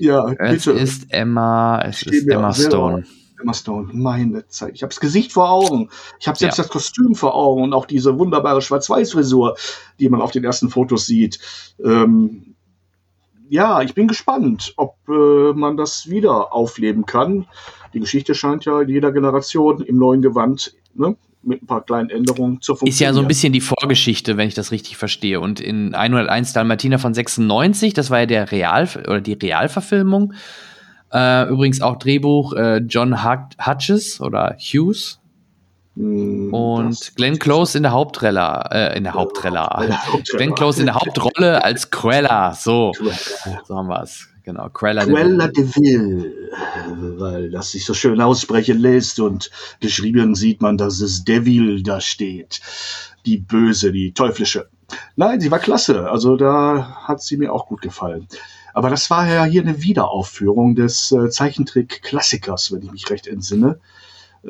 [SPEAKER 1] Ja,
[SPEAKER 3] bitte. Es ist Emma, es ist Emma Stone.
[SPEAKER 1] Emma Stone, meine Zeit. Ich habe das Gesicht vor Augen. Ich habe selbst ja. das Kostüm vor Augen und auch diese wunderbare Schwarz-Weiß-Frisur, die man auf den ersten Fotos sieht. Ähm, ja, ich bin gespannt, ob äh, man das wieder aufleben kann. Die Geschichte scheint ja in jeder Generation im neuen Gewand ne, mit ein paar kleinen Änderungen zu funktionieren.
[SPEAKER 3] Ist ja so ein bisschen die Vorgeschichte, wenn ich das richtig verstehe. Und in 101 Dalmatiner von 96, das war ja der Real oder die Realverfilmung. Äh, übrigens auch Drehbuch äh, John Hutches oder Hughes. Mm, und Glenn Close in der Hauptrolle, äh, in der Hauptrolle. Glenn Close in der Hauptrolle als Cruella. So, so haben wir es. Genau,
[SPEAKER 1] Cruella, Cruella de Vil, weil das sich so schön aussprechen lässt und geschrieben sieht man, dass es Devil da steht. Die böse, die teuflische. Nein, sie war klasse. Also da hat sie mir auch gut gefallen. Aber das war ja hier eine Wiederaufführung des äh, Zeichentrick-Klassikers, wenn ich mich recht entsinne.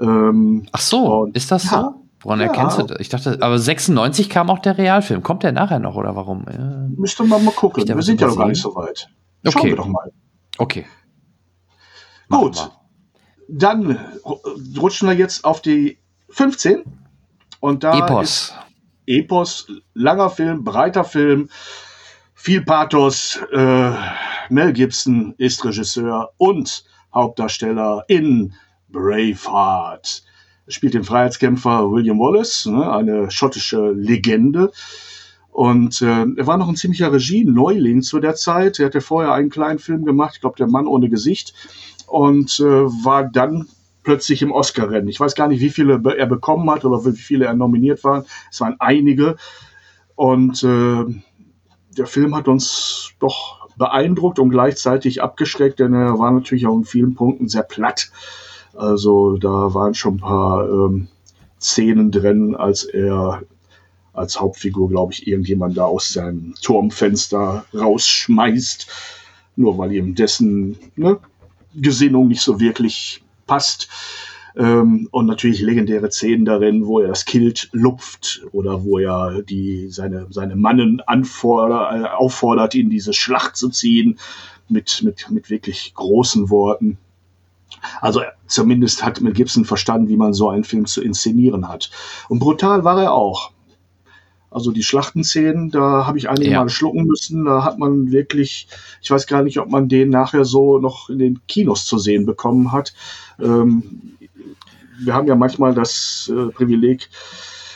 [SPEAKER 3] Ähm, Ach so, ist das ja, so? Woran ja. erkennst du das? Ich dachte, aber 96 kam auch der Realfilm. Kommt der nachher noch oder warum?
[SPEAKER 1] Ja. Müsste man mal gucken. Wir sind ja noch gar nicht so weit.
[SPEAKER 3] Schauen okay. wir doch mal. Okay.
[SPEAKER 1] Gut. Dann rutschen wir jetzt auf die 15. Und da
[SPEAKER 3] Epos.
[SPEAKER 1] Epos, langer Film, breiter Film viel Pathos. Äh, Mel Gibson ist Regisseur und Hauptdarsteller in Braveheart. Er spielt den Freiheitskämpfer William Wallace, ne, eine schottische Legende. Und äh, er war noch ein ziemlicher Regie-Neuling zu der Zeit. Er hatte vorher einen kleinen Film gemacht, ich glaube, Der Mann ohne Gesicht. Und äh, war dann plötzlich im Oscar-Rennen. Ich weiß gar nicht, wie viele er bekommen hat oder wie viele er nominiert waren. Es waren einige. Und äh, der Film hat uns doch beeindruckt und gleichzeitig abgeschreckt, denn er war natürlich auch in vielen Punkten sehr platt. Also da waren schon ein paar ähm, Szenen drin, als er als Hauptfigur, glaube ich, irgendjemand da aus seinem Turmfenster rausschmeißt, nur weil ihm dessen ne, Gesinnung nicht so wirklich passt. Ähm, und natürlich legendäre Szenen darin, wo er das Kilt lupft oder wo er die, seine, seine Mannen anfordert, äh, auffordert, in diese Schlacht zu ziehen, mit, mit, mit wirklich großen Worten. Also zumindest hat Mel Gibson verstanden, wie man so einen Film zu inszenieren hat. Und brutal war er auch. Also die Schlachtenszenen, da habe ich einige ja. Mal schlucken müssen. Da hat man wirklich, ich weiß gar nicht, ob man den nachher so noch in den Kinos zu sehen bekommen hat. Ähm, wir haben ja manchmal das äh, Privileg,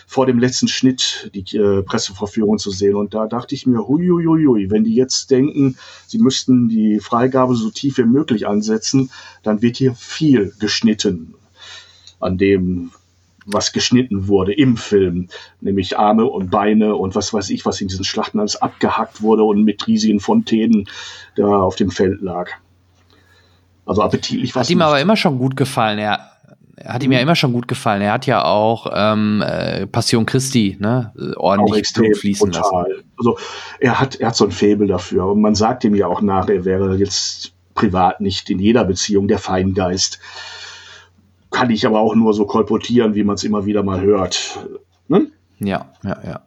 [SPEAKER 1] vor dem letzten Schnitt die äh, Presseverführung zu sehen. Und da dachte ich mir, huiuiui, wenn die jetzt denken, sie müssten die Freigabe so tief wie möglich ansetzen, dann wird hier viel geschnitten an dem, was geschnitten wurde im Film, nämlich Arme und Beine und was weiß ich, was in diesen Schlachten alles abgehackt wurde und mit riesigen Fontänen da auf dem Feld lag.
[SPEAKER 3] Also appetitlich war Hat ihm aber immer schon gut gefallen, ja hat ihm ja immer schon gut gefallen. Er hat ja auch ähm, äh, Passion Christi ne, ordentlich Blut fließen brutal. lassen.
[SPEAKER 1] Also er hat, er hat so ein Faible dafür. Und man sagt ihm ja auch nach, er wäre jetzt privat nicht in jeder Beziehung der Feingeist. Kann ich aber auch nur so kolportieren, wie man es immer wieder mal hört.
[SPEAKER 3] Ne? Ja, ja, ja.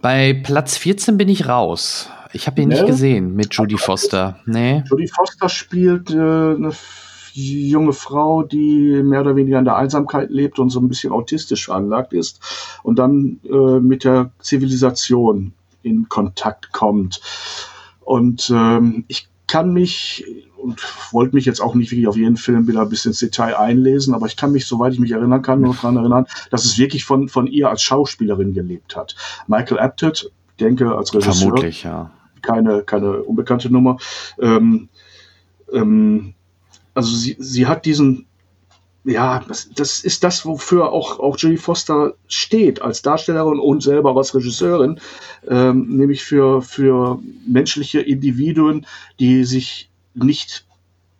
[SPEAKER 3] Bei Platz 14 bin ich raus. Ich habe ihn nee. nicht gesehen mit Judy Foster. Nee.
[SPEAKER 1] Judy Foster spielt äh, eine junge Frau, die mehr oder weniger in der Einsamkeit lebt und so ein bisschen autistisch veranlagt ist und dann äh, mit der Zivilisation in Kontakt kommt. Und ähm, ich kann mich und wollte mich jetzt auch nicht wirklich auf jeden Film wieder bis ins Detail einlesen, aber ich kann mich, soweit ich mich erinnern kann, nur daran erinnern, dass es wirklich von, von ihr als Schauspielerin gelebt hat. Michael Apted, denke als Regisseur.
[SPEAKER 3] Vermutlich, ja.
[SPEAKER 1] Keine, keine unbekannte Nummer. Ähm, ähm, also sie, sie hat diesen, ja, das, das ist das, wofür auch, auch Julie Foster steht, als Darstellerin und selber als Regisseurin, ähm, nämlich für, für menschliche Individuen, die sich nicht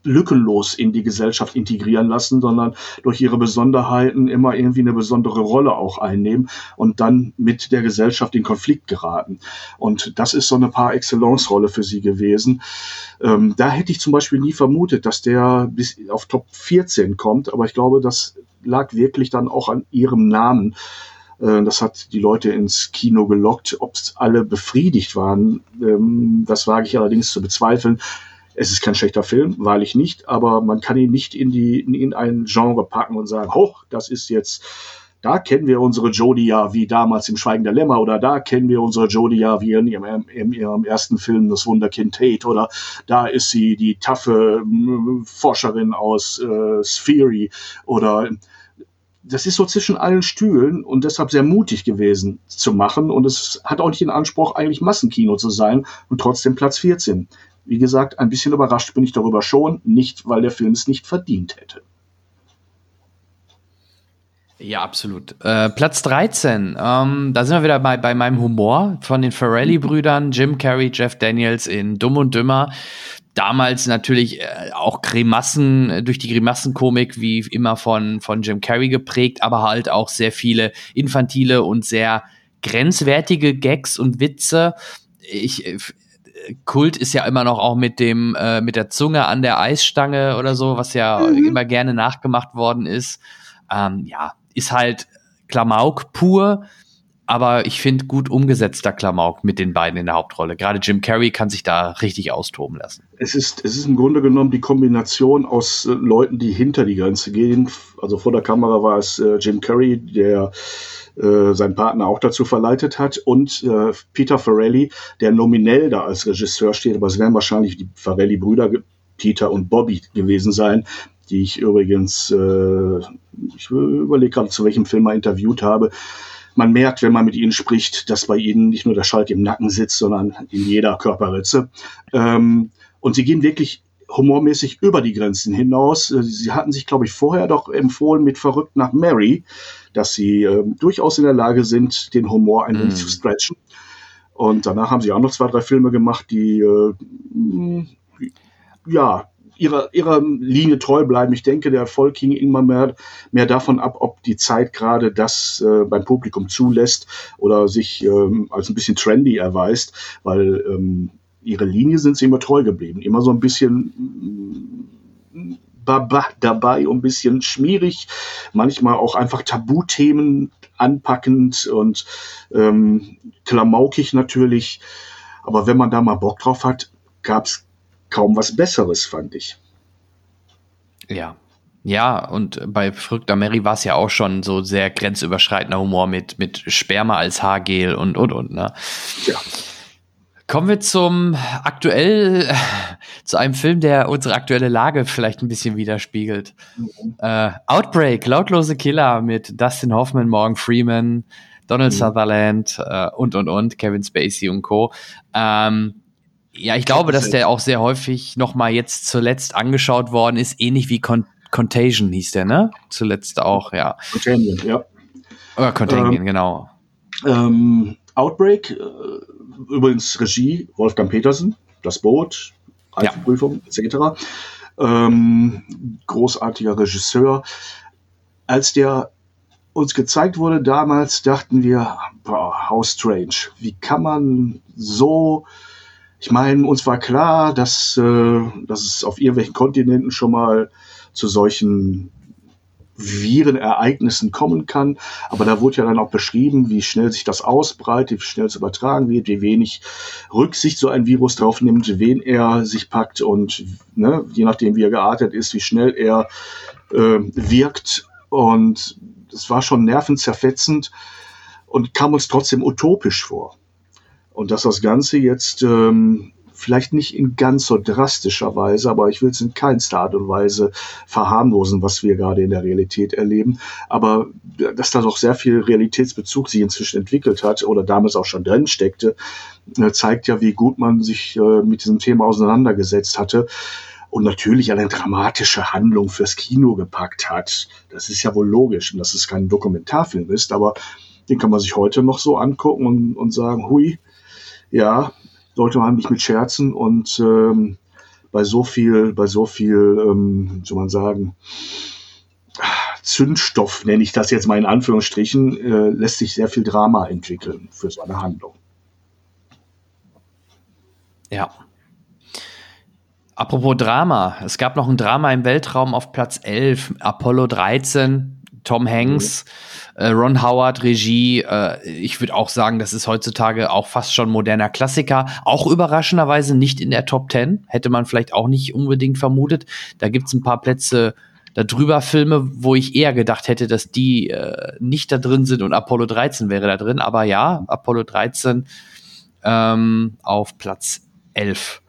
[SPEAKER 1] lückenlos in die Gesellschaft integrieren lassen, sondern durch ihre Besonderheiten immer irgendwie eine besondere Rolle auch einnehmen und dann mit der Gesellschaft in Konflikt geraten. Und das ist so eine par excellence Rolle für sie gewesen. Ähm, da hätte ich zum Beispiel nie vermutet, dass der bis auf Top 14 kommt, aber ich glaube, das lag wirklich dann auch an ihrem Namen. Äh, das hat die Leute ins Kino gelockt. Ob alle befriedigt waren, ähm, das wage ich allerdings zu bezweifeln. Es ist kein schlechter Film, wahrlich nicht, aber man kann ihn nicht in, die, in ein Genre packen und sagen, hoch, das ist jetzt, da kennen wir unsere Jodie ja wie damals im Schweigen der Lämmer oder da kennen wir unsere Jodie ja wie in ihrem, in ihrem ersten Film Das Wunderkind Tate oder da ist sie die taffe Forscherin aus äh, Sphere oder das ist so zwischen allen Stühlen und deshalb sehr mutig gewesen zu machen. Und es hat auch nicht den Anspruch, eigentlich Massenkino zu sein und trotzdem Platz 14. Wie gesagt, ein bisschen überrascht bin ich darüber schon, nicht weil der Film es nicht verdient hätte.
[SPEAKER 3] Ja, absolut. Äh, Platz 13. Ähm, da sind wir wieder bei, bei meinem Humor von den Ferrelli-Brüdern, Jim Carrey, Jeff Daniels in Dumm und Dümmer. Damals natürlich äh, auch Grimassen, durch die Grimassenkomik wie immer von, von Jim Carrey geprägt, aber halt auch sehr viele infantile und sehr grenzwertige Gags und Witze. Ich, äh, Kult ist ja immer noch auch mit dem äh, mit der Zunge an der Eisstange oder so, was ja mhm. immer gerne nachgemacht worden ist. Ähm, ja, ist halt Klamauk pur, aber ich finde gut umgesetzter Klamauk mit den beiden in der Hauptrolle. Gerade Jim Carrey kann sich da richtig austoben lassen.
[SPEAKER 1] Es ist, es ist im Grunde genommen die Kombination aus äh, Leuten, die hinter die Grenze gehen. Also vor der Kamera war es äh, Jim Carrey, der äh, seinen Partner auch dazu verleitet hat und äh, Peter Farrelly, der nominell da als Regisseur steht, aber es werden wahrscheinlich die Farrelly-Brüder Peter und Bobby gewesen sein, die ich übrigens, äh, ich überlege gerade, zu welchem Film mal interviewt habe. Man merkt, wenn man mit ihnen spricht, dass bei ihnen nicht nur der Schalk im Nacken sitzt, sondern in jeder Körperritze. Ähm, und sie gehen wirklich humormäßig über die Grenzen hinaus. Äh, sie hatten sich, glaube ich, vorher doch empfohlen mit Verrückt nach Mary, dass sie äh, durchaus in der Lage sind, den Humor ein wenig mm. zu stretchen. Und danach haben sie auch noch zwei, drei Filme gemacht, die äh, ja ihrer, ihrer Linie treu bleiben. Ich denke, der Erfolg hing immer mehr, mehr davon ab, ob die Zeit gerade das äh, beim Publikum zulässt oder sich ähm, als ein bisschen trendy erweist, weil ähm, ihre Linie sind sie immer treu geblieben. Immer so ein bisschen mm, baba dabei, ein bisschen schmierig, manchmal auch einfach Tabuthemen anpackend und ähm, klamaukig natürlich. Aber wenn man da mal Bock drauf hat, gab es kaum was Besseres, fand ich.
[SPEAKER 3] Ja. Ja, und bei Verrückter Mary war es ja auch schon so sehr grenzüberschreitender Humor mit, mit Sperma als Haargel und, und, und, ne? Ja. Kommen wir zum aktuell, zu einem Film, der unsere aktuelle Lage vielleicht ein bisschen widerspiegelt. Mhm. Äh, Outbreak, lautlose Killer mit Dustin Hoffman, Morgan Freeman, Donald mhm. Sutherland äh, und und und, Kevin Spacey und Co. Ähm, ja, ich glaube, dass der auch sehr häufig noch mal jetzt zuletzt angeschaut worden ist, ähnlich wie Con Contagion hieß der, ne? Zuletzt auch, ja.
[SPEAKER 1] Contagion, ja.
[SPEAKER 3] Oder Contagion, ähm, genau.
[SPEAKER 1] Ähm, Outbreak, äh, übrigens Regie Wolfgang Petersen, Das Boot, Reifenprüfung ja. etc. Ähm, großartiger Regisseur. Als der uns gezeigt wurde damals, dachten wir, boah, how strange. Wie kann man so, ich meine, uns war klar, dass, äh, dass es auf irgendwelchen Kontinenten schon mal zu solchen viren Ereignissen kommen kann. Aber da wurde ja dann auch beschrieben, wie schnell sich das ausbreitet, wie schnell es übertragen wird, wie wenig Rücksicht so ein Virus drauf nimmt, wen er sich packt und ne, je nachdem, wie er geartet ist, wie schnell er äh, wirkt. Und es war schon nervenzerfetzend und kam uns trotzdem utopisch vor. Und dass das Ganze jetzt ähm, vielleicht nicht in ganz so drastischer Weise, aber ich will es in keinster Art und Weise verharmlosen, was wir gerade in der Realität erleben. Aber dass da doch sehr viel Realitätsbezug sich inzwischen entwickelt hat oder damals auch schon drin steckte, äh, zeigt ja, wie gut man sich äh, mit diesem Thema auseinandergesetzt hatte und natürlich eine dramatische Handlung fürs Kino gepackt hat. Das ist ja wohl logisch dass es kein Dokumentarfilm ist, aber den kann man sich heute noch so angucken und, und sagen, hui, ja, sollte man nicht mit scherzen und ähm, bei so viel, bei so viel, ähm, soll man sagen, Zündstoff, nenne ich das jetzt mal in Anführungsstrichen, äh, lässt sich sehr viel Drama entwickeln für so eine Handlung.
[SPEAKER 3] Ja. Apropos Drama, es gab noch ein Drama im Weltraum auf Platz 11, Apollo 13, Tom Hanks. Mhm äh, Ron Howard, Regie. Äh, ich würde auch sagen, das ist heutzutage auch fast schon moderner Klassiker. Auch überraschenderweise nicht in der Top 10. Hätte man vielleicht auch nicht unbedingt vermutet. Da gibt's ein paar Plätze darüber Filme, wo ich eher gedacht hätte, dass die äh, nicht da drin sind und Apollo 13 wäre da drin. Aber ja, Apollo 13 ähm, auf Platz 11.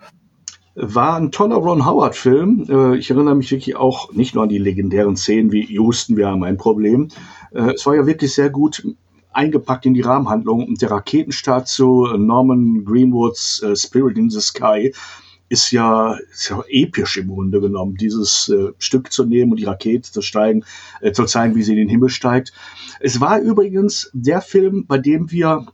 [SPEAKER 1] War ein toller Ron Howard-Film. Äh, ich erinnere mich wirklich auch nicht nur an die legendären Szenen wie Houston, wir haben ein Problem. Äh, es war ja wirklich sehr gut eingepackt in die Rahmenhandlung. Und der Raketenstart zu Norman Greenwoods äh, Spirit in the Sky ist ja, ist ja episch im Grunde genommen, dieses äh, Stück zu nehmen und die Rakete zu steigen, äh, zu zeigen, wie sie in den Himmel steigt. Es war übrigens der Film, bei dem wir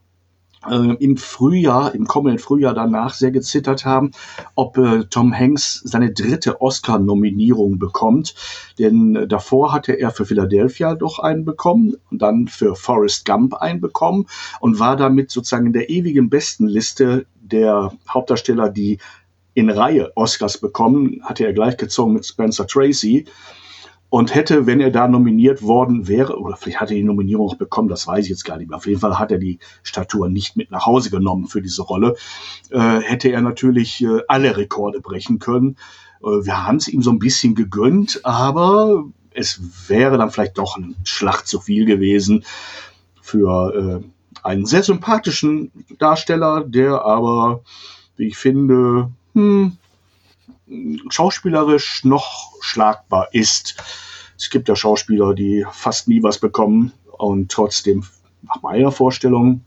[SPEAKER 1] äh, im Frühjahr, im kommenden Frühjahr danach sehr gezittert haben, ob äh, Tom Hanks seine dritte Oscar-Nominierung bekommt. Denn äh, davor hatte er für Philadelphia doch einen bekommen und dann für Forrest Gump einen bekommen und war damit sozusagen in der ewigen Bestenliste der Hauptdarsteller, die in Reihe Oscars bekommen, hatte er gleichgezogen mit Spencer Tracy und hätte, wenn er da nominiert worden wäre, oder vielleicht hat er die Nominierung auch bekommen, das weiß ich jetzt gar nicht mehr. Auf jeden Fall hat er die Statur nicht mit nach Hause genommen für diese Rolle. Äh, hätte er natürlich äh, alle Rekorde brechen können. Äh, wir haben es ihm so ein bisschen gegönnt, aber es wäre dann vielleicht doch ein Schlacht zu viel gewesen für äh, einen sehr sympathischen Darsteller, der aber, wie ich finde, hm, schauspielerisch noch schlagbar ist. Es gibt ja Schauspieler, die fast nie was bekommen und trotzdem nach meiner Vorstellung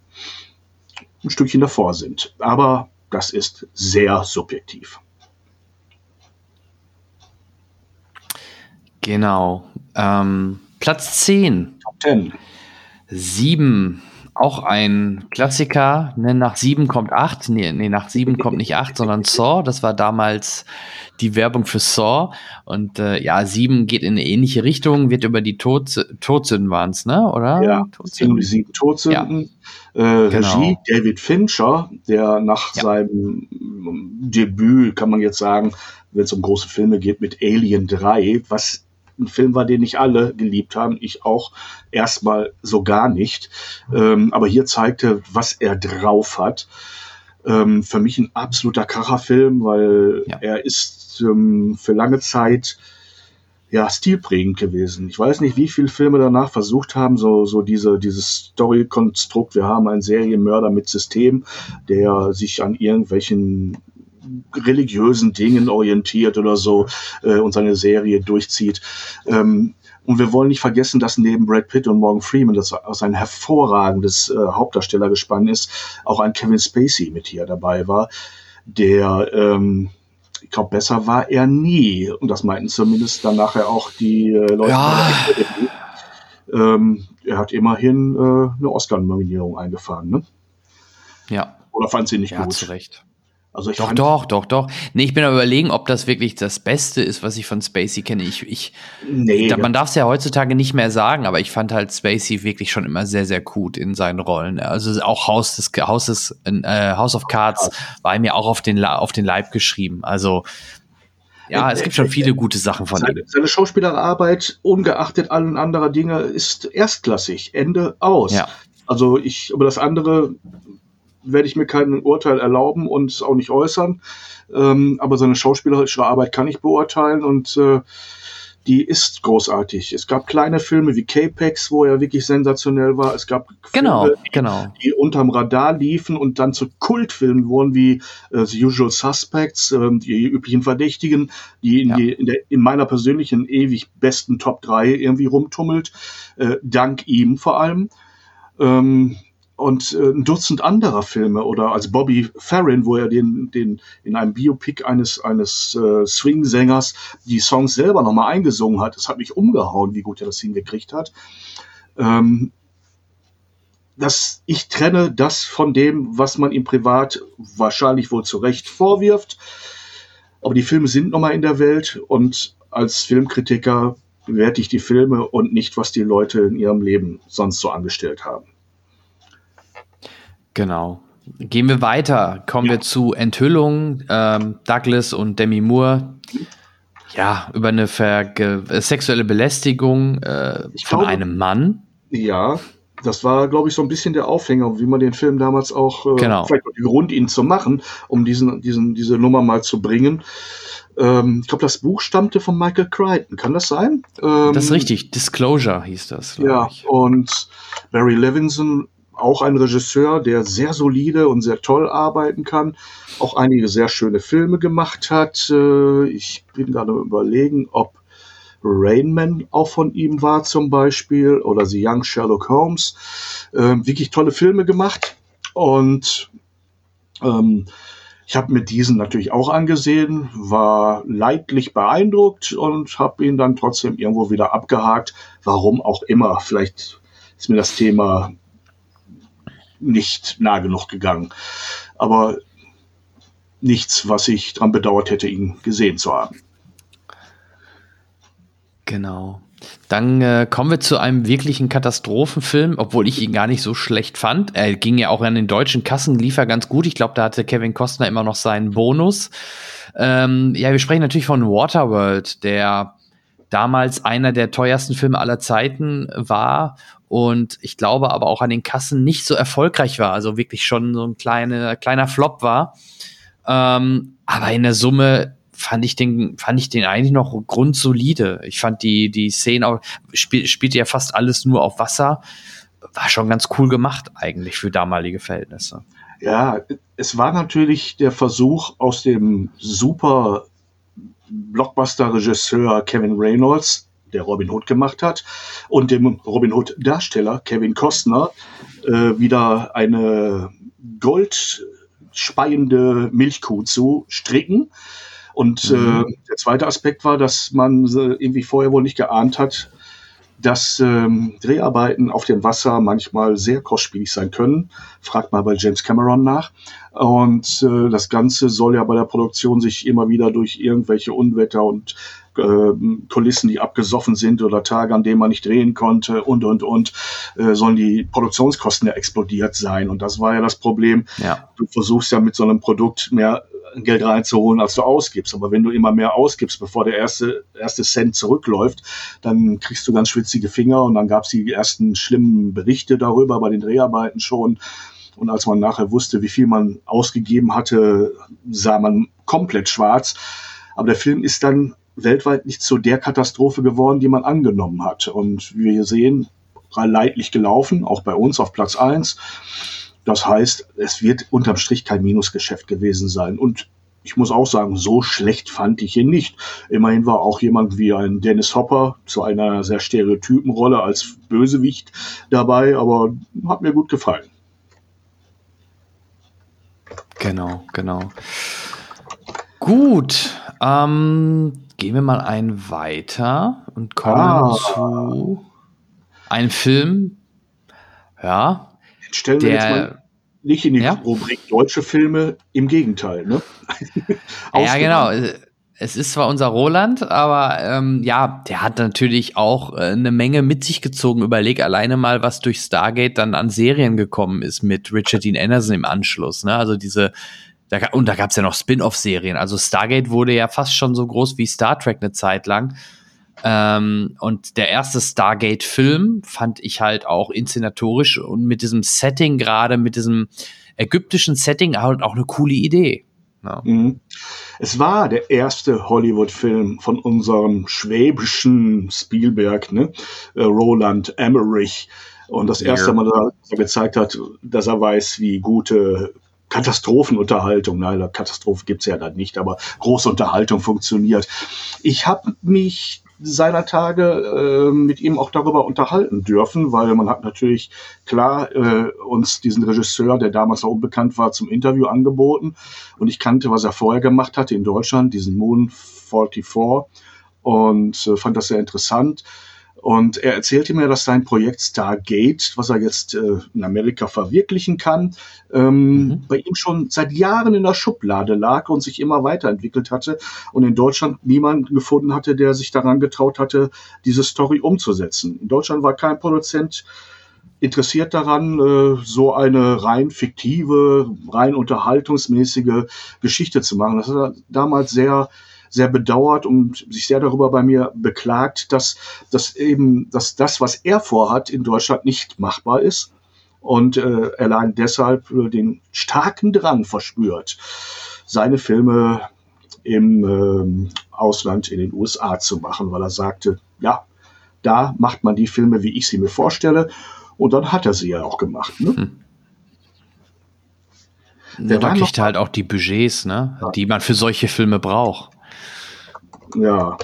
[SPEAKER 1] ein Stückchen davor sind. Aber das ist sehr subjektiv.
[SPEAKER 3] Genau. Ähm, Platz 10. Top 10. 7 auch ein Klassiker. Ne? Nach sieben kommt acht. Nee, nee, nach sieben kommt nicht acht, sondern Saw. Das war damals die Werbung für Saw. Und äh, ja, sieben geht in eine ähnliche Richtung, wird über die Tod Todsünden waren es, ne? Oder?
[SPEAKER 1] Ja, Todsünden. die sieben Todsünden. Ja. Äh, genau. Regie David Fincher, der nach ja. seinem Debüt, kann man jetzt sagen, wenn es um große Filme geht, mit Alien 3, was ein Film war, den nicht alle geliebt haben, ich auch erstmal so gar nicht. Ähm, aber hier zeigte, was er drauf hat. Ähm, für mich ein absoluter Kracherfilm, weil ja. er ist ähm, für lange Zeit ja, stilprägend gewesen. Ich weiß nicht, wie viele Filme danach versucht haben, so, so diese, dieses Story-Konstrukt. Wir haben einen Serienmörder mit System, der sich an irgendwelchen religiösen Dingen orientiert oder so äh, und seine Serie durchzieht. Ähm, und wir wollen nicht vergessen, dass neben Brad Pitt und Morgan Freeman, das aus ein hervorragendes äh, Hauptdarstellergespann ist, auch ein Kevin Spacey mit hier dabei war, der, ähm, ich glaube, besser war er nie. Und das meinten zumindest dann nachher auch die äh, Leute. Ja. Ähm, er hat immerhin äh, eine Oscar-Nominierung eingefahren, ne?
[SPEAKER 3] Ja.
[SPEAKER 1] Oder fand sie nicht
[SPEAKER 3] ja,
[SPEAKER 1] gut?
[SPEAKER 3] Zu Recht. Also ich doch, doch, doch, doch. Nee, ich bin aber überlegen, ob das wirklich das Beste ist, was ich von Spacey kenne. Ich, ich, nee, ich man darf es ja heutzutage nicht mehr sagen, aber ich fand halt Spacey wirklich schon immer sehr, sehr gut in seinen Rollen. Also auch Haus des Haus des äh, House of Cards war mir auch auf den auf den Leib geschrieben. Also ja, es gibt schon viele gute Sachen von
[SPEAKER 1] seine,
[SPEAKER 3] ihm.
[SPEAKER 1] Seine Schauspielerarbeit, ungeachtet allen anderer Dinge, ist erstklassig. Ende aus.
[SPEAKER 3] Ja.
[SPEAKER 1] Also ich, über das andere werde ich mir kein Urteil erlauben und auch nicht äußern. Ähm, aber seine schauspielerische Arbeit kann ich beurteilen und äh, die ist großartig. Es gab kleine Filme wie Capex, wo er wirklich sensationell war. Es gab
[SPEAKER 3] Genau,
[SPEAKER 1] Filme,
[SPEAKER 3] genau.
[SPEAKER 1] die unterm Radar liefen und dann zu Kultfilmen wurden wie äh, The Usual Suspects, ähm, die üblichen Verdächtigen, die in,
[SPEAKER 3] Ja.
[SPEAKER 1] die, in, der, in meiner persönlichen ewig besten Top 3 irgendwie rumtummelt. Äh, dank ihm vor allem. Ähm, und äh, ein Dutzend anderer Filme oder als Bobby Farron, wo er den, den in einem Biopic eines, eines äh, Swing-Sängers die Songs selber nochmal eingesungen hat. Das hat mich umgehauen, wie gut er das hingekriegt hat. Ähm, dass ich trenne das von dem, was man ihm privat wahrscheinlich wohl zu Recht vorwirft. Aber die Filme sind nochmal in der Welt und als Filmkritiker bewerte ich die Filme und nicht, was die Leute in ihrem Leben sonst so angestellt haben.
[SPEAKER 3] Genau. Gehen wir weiter. Kommen wir zu Enthüllung. Ähm, Douglas und Demi Moore. Ja, über eine Verge äh, sexuelle Belästigung äh, von
[SPEAKER 1] glaube-
[SPEAKER 3] einem Mann.
[SPEAKER 1] Ja, das war, glaube ich, so ein bisschen der Aufhänger, wie man den Film damals auch, äh,
[SPEAKER 3] Genau.
[SPEAKER 1] vielleicht auch Grund, ihn zu machen, um diesen, diesen, diese Nummer mal zu bringen. Ähm, ich glaube, das Buch stammte von Michael Crichton. Kann das sein? Ähm,
[SPEAKER 3] Das ist richtig. Disclosure hieß das.
[SPEAKER 1] Ja,
[SPEAKER 3] ich.
[SPEAKER 1] und Barry Levinson, auch ein Regisseur, der sehr solide und sehr toll arbeiten kann, auch einige sehr schöne Filme gemacht hat. Äh, Ich bin gerade überlegen, ob Rainman auch von ihm war zum Beispiel oder The Young Sherlock Holmes. Ähm, wirklich tolle Filme gemacht und ähm, ich habe mir diesen natürlich auch angesehen, war leidlich beeindruckt und habe ihn dann trotzdem irgendwo wieder abgehakt. Warum auch immer. Vielleicht ist mir das Thema nicht nah genug gegangen. Aber nichts, was ich dran bedauert hätte, ihn gesehen zu haben.
[SPEAKER 3] Genau. Dann äh, kommen wir zu einem wirklichen Katastrophenfilm, obwohl ich ihn gar nicht so schlecht fand. Er ging ja auch an den deutschen Kassen, lief er ganz gut. Ich glaube, da hatte Kevin Costner immer noch seinen Bonus. Ähm, ja, wir sprechen natürlich von Waterworld, der damals einer der teuersten Filme aller Zeiten war und ich glaube aber auch an den Kassen nicht so erfolgreich war, also wirklich schon so ein kleine, kleiner Flop war. Ähm, aber in der Summe fand ich den, fand ich den eigentlich noch grundsolide. Ich fand die, die Szene auch, spiel, spielte ja fast alles nur auf Wasser. War schon ganz cool gemacht eigentlich für damalige Verhältnisse.
[SPEAKER 1] Ja, es war natürlich der Versuch aus dem super Blockbuster-Regisseur Kevin Reynolds, der Robin Hood gemacht hat, und dem Robin Hood-Darsteller Kevin Costner äh, wieder eine goldspeiende Milchkuh zu stricken. Und
[SPEAKER 3] Mhm.
[SPEAKER 1] äh, der zweite Aspekt war, dass man äh, irgendwie vorher wohl nicht geahnt hat, dass ähm, Dreharbeiten auf dem Wasser manchmal sehr kostspielig sein können. Fragt mal bei James Cameron nach. Und äh, das Ganze soll ja bei der Produktion sich immer wieder durch irgendwelche Unwetter und äh, Kulissen, die abgesoffen sind oder Tage, an denen man nicht drehen konnte und, und, und, äh, sollen die Produktionskosten ja explodiert sein. Und das war ja das Problem.
[SPEAKER 3] Ja.
[SPEAKER 1] Du versuchst ja mit so einem Produkt mehr Geld reinzuholen, als du ausgibst. Aber wenn du immer mehr ausgibst, bevor der erste, erste Cent zurückläuft, dann kriegst du ganz schwitzige Finger und dann gab es die ersten schlimmen Berichte darüber bei den Dreharbeiten schon. Und als man nachher wusste, wie viel man ausgegeben hatte, sah man komplett schwarz. Aber der Film ist dann weltweit nicht zu der Katastrophe geworden, die man angenommen hat. Und wir sehen, leidlich gelaufen, auch bei uns auf Platz eins. Das heißt, es wird unterm Strich kein Minusgeschäft gewesen sein. Und ich muss auch sagen, so schlecht fand ich ihn nicht. Immerhin war auch jemand wie ein Dennis Hopper zu einer sehr stereotypen Rolle als Bösewicht dabei, aber hat mir gut gefallen.
[SPEAKER 3] Genau, genau. Gut, ähm, gehen wir mal einen weiter und kommen
[SPEAKER 1] Ah.
[SPEAKER 3] zu einem Film. Ja,
[SPEAKER 1] Jetzt stellen wir jetzt
[SPEAKER 3] der.
[SPEAKER 1] mal nicht in die
[SPEAKER 3] Ja?
[SPEAKER 1] Rubrik deutsche Filme, im Gegenteil. Ne?
[SPEAKER 3] Ja, genau. Es ist zwar unser Roland, aber ähm, ja, der hat natürlich auch äh, eine Menge mit sich gezogen. Überleg alleine mal, was durch Stargate dann an Serien gekommen ist mit Richard Dean Anderson im Anschluss. Ne? Also diese, Da, und da gab es ja noch Spin-off-Serien. Also Stargate wurde ja fast schon so groß wie Star Trek eine Zeit lang. Ähm, und der erste Stargate-Film fand ich halt auch inszenatorisch und mit diesem Setting, gerade mit diesem ägyptischen Setting, halt auch eine coole Idee.
[SPEAKER 1] Ja. Mhm. Es war der erste Hollywood-Film von unserem schwäbischen Spielberg, ne? Äh, Roland Emmerich. Und das erste. Mal, dass er gezeigt hat, dass er weiß, wie gute Katastrophenunterhaltung, nein, Katastrophe gibt's ja dann nicht, aber große Unterhaltung funktioniert. Ich habe mich seiner Tage äh, mit ihm auch darüber unterhalten dürfen, weil man hat natürlich klar äh, uns diesen Regisseur, der damals noch unbekannt war, zum Interview angeboten und ich kannte, was er vorher gemacht hatte in Deutschland, diesen Moon 44 und äh, fand das sehr interessant und er erzählte mir, dass sein Projekt Stargate, was er jetzt äh, in Amerika verwirklichen kann, ähm, mhm. bei ihm schon seit Jahren in der Schublade lag und sich immer weiterentwickelt hatte und in Deutschland niemanden gefunden hatte, der sich daran getraut hatte, diese Story umzusetzen. In Deutschland war kein Produzent interessiert daran, äh, so eine rein fiktive, rein unterhaltungsmäßige Geschichte zu machen. Das hat er damals sehr sehr bedauert und sich sehr darüber bei mir beklagt, dass, dass eben, dass das, was er vorhat, in Deutschland nicht machbar ist und äh, er allein deshalb äh, den starken Drang verspürt, seine Filme im ähm, Ausland in den USA zu machen, weil er sagte, ja, da macht man die Filme, wie ich sie mir vorstelle. Und dann hat er sie ja auch gemacht. Ne? Hm.
[SPEAKER 3] Da kriegt halt auch die Budgets, ne, ja. die man für solche Filme braucht
[SPEAKER 1] ja.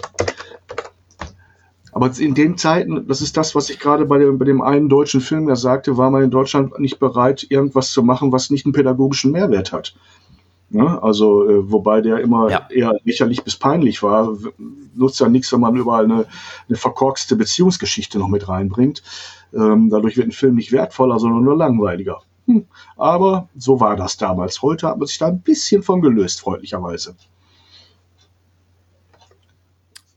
[SPEAKER 1] Aber in den Zeiten, das ist das, was ich gerade bei dem, bei dem einen deutschen Film da sagte, war man in Deutschland nicht bereit, irgendwas zu machen, was nicht einen pädagogischen Mehrwert hat. Ja, also, äh, wobei der immer ja. eher lächerlich bis peinlich war, nutzt ja nichts, wenn man überall eine, eine verkorkste Beziehungsgeschichte noch mit reinbringt. Ähm, dadurch wird ein Film nicht wertvoller, sondern nur langweiliger. Hm. Aber so war das damals. Heute hat man sich da ein bisschen von gelöst, freundlicherweise.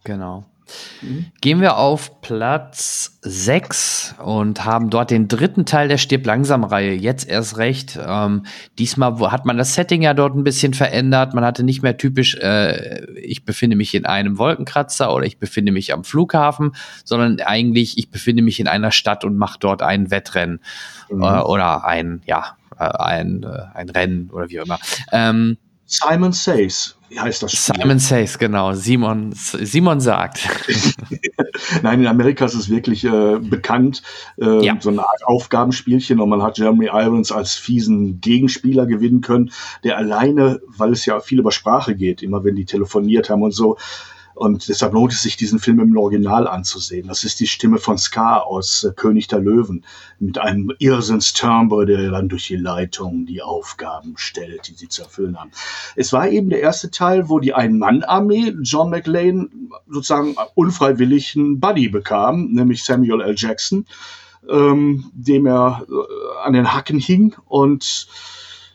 [SPEAKER 3] Genau. Mhm. Gehen wir auf Platz 6 und haben dort den dritten Teil der Stirb langsam Reihe. Jetzt erst recht. Ähm, diesmal hat man das Setting ja dort ein bisschen verändert. Man hatte nicht mehr typisch, äh, ich befinde mich in einem Wolkenkratzer oder ich befinde mich am Flughafen, sondern eigentlich, ich befinde mich in einer Stadt und mache dort ein Wettrennen mhm. äh, oder ein, ja, äh, ein, äh, ein Rennen oder wie auch immer. Ähm,
[SPEAKER 1] Simon Says wie heißt das
[SPEAKER 3] Spiel? Simon Says, genau. Simon, Simon sagt.
[SPEAKER 1] Nein, in Amerika ist es wirklich äh, bekannt, äh, ja. so eine Art Aufgabenspielchen und man hat Jeremy Irons als fiesen Gegenspieler gewinnen können, der alleine, weil es ja viel über Sprache geht, immer wenn die telefoniert haben und so, und deshalb lohnt es sich, diesen Film im Original anzusehen. Das ist die Stimme von Scar aus äh, König der Löwen mit einem Irrsinnstimbre, der dann durch die Leitung die Aufgaben stellt, die sie zu erfüllen haben. Es war eben der erste Teil, wo die Ein-Mann-Armee John McLean sozusagen unfreiwillig einen Buddy bekam, nämlich Samuel L. Jackson, ähm, dem er äh, an den Hacken hing und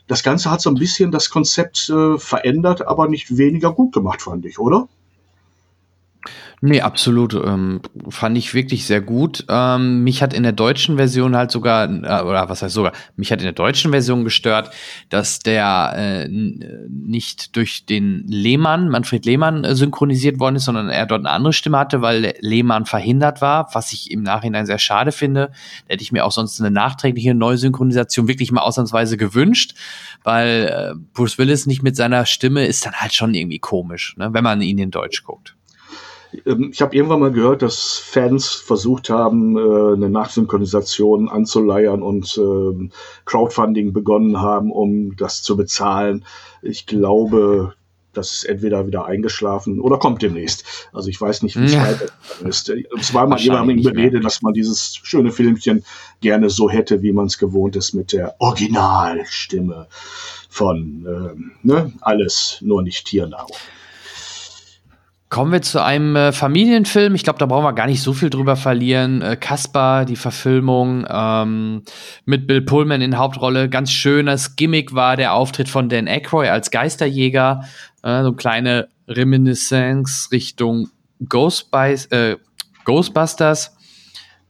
[SPEAKER 1] das Ganze hat so ein bisschen das Konzept äh, verändert, aber nicht weniger gut gemacht, fand ich, oder?
[SPEAKER 3] Nee, absolut. Ähm, fand ich wirklich sehr gut. Ähm, mich hat in der deutschen Version halt sogar, äh, oder was heißt sogar, mich hat in der deutschen Version gestört, dass der äh, nicht durch den Lehmann, Manfred Lehmann, äh, synchronisiert worden ist, sondern er dort eine andere Stimme hatte, weil Lehmann verhindert war, was ich im Nachhinein sehr schade finde. Da hätte ich mir auch sonst eine nachträgliche Neusynchronisation wirklich mal ausnahmsweise gewünscht, weil äh, Bruce Willis nicht mit seiner Stimme ist dann halt schon irgendwie komisch, ne, wenn man ihn in Deutsch guckt.
[SPEAKER 1] Ähm, ich habe irgendwann mal gehört, dass Fans versucht haben, äh, eine Nachsynchronisation anzuleiern und ähm, Crowdfunding begonnen haben, um das zu bezahlen. Ich glaube, das ist entweder wieder eingeschlafen oder kommt demnächst. Also ich weiß nicht, wie es ja. weiter ist. Es war mal jemandem Berede, dass man dieses schöne Filmchen gerne so hätte, wie man es gewohnt ist mit der Originalstimme von ähm, ne? alles, nur nicht Tiernahrung.
[SPEAKER 3] Kommen wir zu einem äh, Familienfilm. Ich glaube, da brauchen wir gar nicht so viel drüber verlieren. Äh, Kaspar, die Verfilmung ähm, mit Bill Pullman in Hauptrolle. Ganz schönes Gimmick war der Auftritt von Dan Aykroyd als Geisterjäger. Äh, so eine kleine Reminiscence Richtung Ghostbys, äh, Ghostbusters,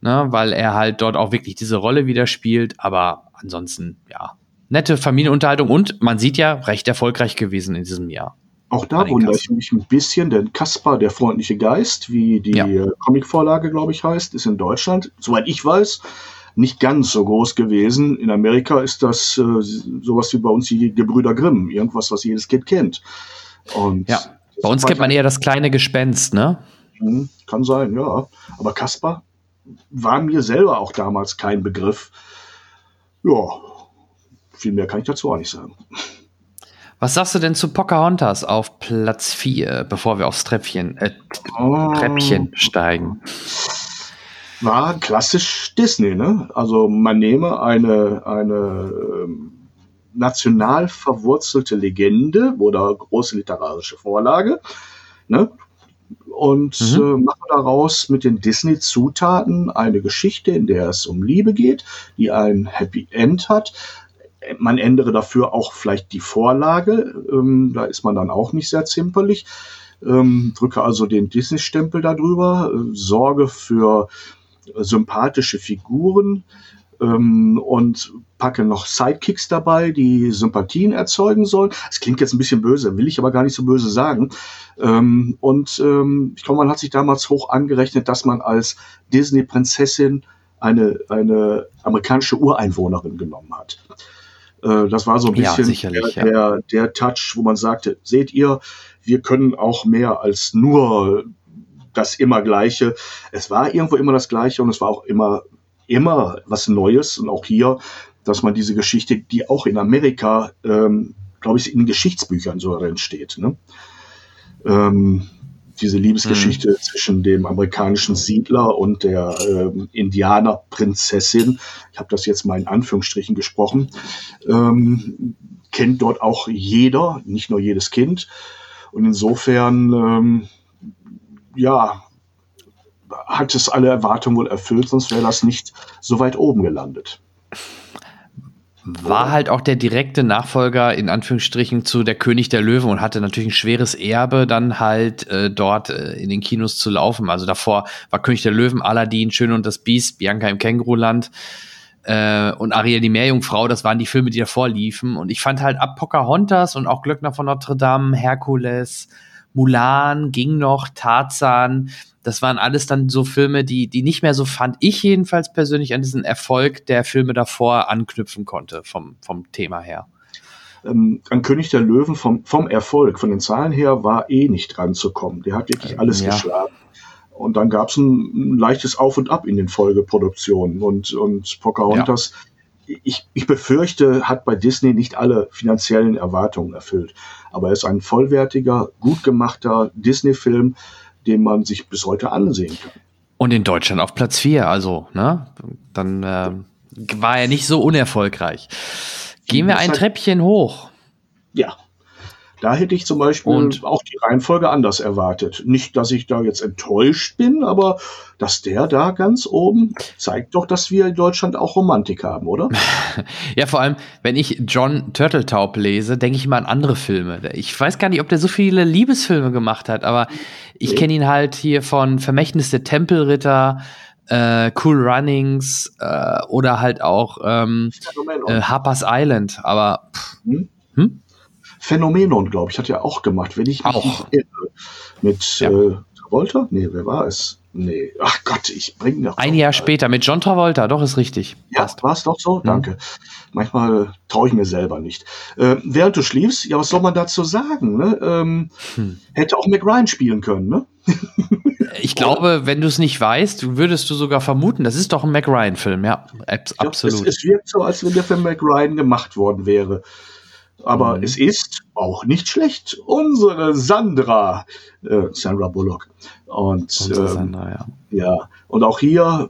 [SPEAKER 3] ne, weil er halt dort auch wirklich diese Rolle wieder spielt. Aber ansonsten, ja, nette Familienunterhaltung und man sieht ja, recht erfolgreich gewesen in diesem Jahr.
[SPEAKER 1] Auch da wundere ich mich ein bisschen, denn Kaspar, der freundliche Geist, wie die ja. Comicvorlage, glaube ich, heißt, ist in Deutschland, soweit ich weiß, nicht ganz so groß gewesen. In Amerika ist das äh, sowas wie bei uns die Gebrüder Grimm, irgendwas, was jedes Kind kennt.
[SPEAKER 3] Und ja, bei uns kennt man eher das kleine Gespenst, ne?
[SPEAKER 1] Hm, kann sein, ja. Aber Kaspar war mir selber auch damals kein Begriff. Ja, viel mehr kann ich dazu auch nicht sagen.
[SPEAKER 3] Was sagst du denn zu Pocahontas auf Platz 4, bevor wir aufs Treppchen, äh, oh. Treppchen steigen?
[SPEAKER 1] War klassisch Disney, ne? Also man nehme eine, eine ähm, national verwurzelte Legende oder große literarische Vorlage, ne? Und mhm. äh, mache daraus mit den Disney-Zutaten eine Geschichte, in der es um Liebe geht, die ein Happy End hat, man ändere dafür auch vielleicht die Vorlage. Ähm, da ist man dann auch nicht sehr zimperlich. Ähm, drücke also den Disney-Stempel darüber, äh, sorge für sympathische Figuren ähm, und packe noch Sidekicks dabei, die Sympathien erzeugen sollen. Das klingt jetzt ein bisschen böse, will ich aber gar nicht so böse sagen. Ähm, und ähm, ich glaube, man hat sich damals hoch angerechnet, dass man als Disney-Prinzessin eine, eine amerikanische Ureinwohnerin genommen hat. Äh, das war so ein bisschen
[SPEAKER 3] ja,
[SPEAKER 1] der, der, der Touch, wo man sagte, seht ihr, wir können auch mehr als nur das immer Gleiche. Es war irgendwo immer das Gleiche und es war auch immer, immer was Neues. Und auch hier, dass man diese Geschichte, die auch in Amerika, ähm, glaube ich, in Geschichtsbüchern so drin steht. Ne? Ähm, diese Liebesgeschichte mhm. zwischen dem amerikanischen Siedler und der ähm, Indianerprinzessin, ich habe das jetzt mal in Anführungsstrichen gesprochen, ähm, kennt dort auch jeder, nicht nur jedes Kind. Und insofern, ähm, ja, hat es alle Erwartungen wohl erfüllt, sonst wäre das nicht so weit oben gelandet.
[SPEAKER 3] War halt auch der direkte Nachfolger in Anführungsstrichen zu Der König der Löwen und hatte natürlich ein schweres Erbe, dann halt äh, dort äh, in den Kinos zu laufen. Also davor war König der Löwen, Aladdin, Schön und das Biest, Bianca im Känguruland äh, und Ariel die Meerjungfrau. Das waren die Filme, die davor liefen. Und ich fand halt ab Pocahontas und auch Glöckner von Notre Dame, Herkules, Mulan ging noch, Tarzan, das waren alles dann so Filme, die, die nicht mehr so fand ich jedenfalls persönlich an diesen Erfolg der Filme davor anknüpfen konnte, vom, vom Thema her.
[SPEAKER 1] Ähm, an König der Löwen vom, vom Erfolg, von den Zahlen her, war eh nicht dran zu kommen. Der hat wirklich alles ja. geschlagen. Und dann gab es ein, ein, leichtes Auf und Ab in den Folgeproduktionen. Und, und Pocahontas, ja. ich, ich befürchte, hat bei Disney nicht alle finanziellen Erwartungen erfüllt. Aber er ist ein vollwertiger, gut gemachter Disney-Film, den man sich bis heute ansehen kann.
[SPEAKER 3] Und in Deutschland auf Platz 4, also, ne? Dann äh, war er nicht so unerfolgreich. Gehen wir ein Treppchen hoch.
[SPEAKER 1] Ja. Da hätte ich zum Beispiel und auch die Reihenfolge anders erwartet. Nicht, dass ich da jetzt enttäuscht bin, aber dass der da ganz oben zeigt doch, dass wir in Deutschland auch Romantik haben, oder?
[SPEAKER 3] ja, vor allem, wenn ich John Turteltaub lese, denke ich immer an andere Filme. Ich weiß gar nicht, ob der so viele Liebesfilme gemacht hat, aber ich kenne ihn halt hier von Vermächtnis der Tempelritter, äh, Cool Runnings äh, oder halt auch ähm, äh, Harper's Island. Aber pff, hm?
[SPEAKER 1] Hm? Phänomenon, glaube ich, hat ja auch gemacht, wenn ich mich auch. irre. Mit ja. äh, Travolta? Nee, wer war es? Nee, ach Gott, ich bringe noch.
[SPEAKER 3] Ein Jahr später mit John Travolta, doch ist richtig.
[SPEAKER 1] Ja, war es doch so? Mhm. Danke. Manchmal traue ich mir selber nicht. Äh, während du schliefst, ja, was soll man dazu sagen? Ne? Ähm, hm. Hätte auch McRyan spielen können, ne?
[SPEAKER 3] ich glaube, wenn du es nicht weißt, würdest du sogar vermuten, das ist doch ein McRyan-Film, ja. Absolut.
[SPEAKER 1] Glaub, es, es wirkt so, als wenn der für McRyan gemacht worden wäre. Aber mhm. es ist auch nicht schlecht. Unsere Sandra, äh, Sandra Bullock. Und, ähm, Sandra, ja. ja. Und auch hier,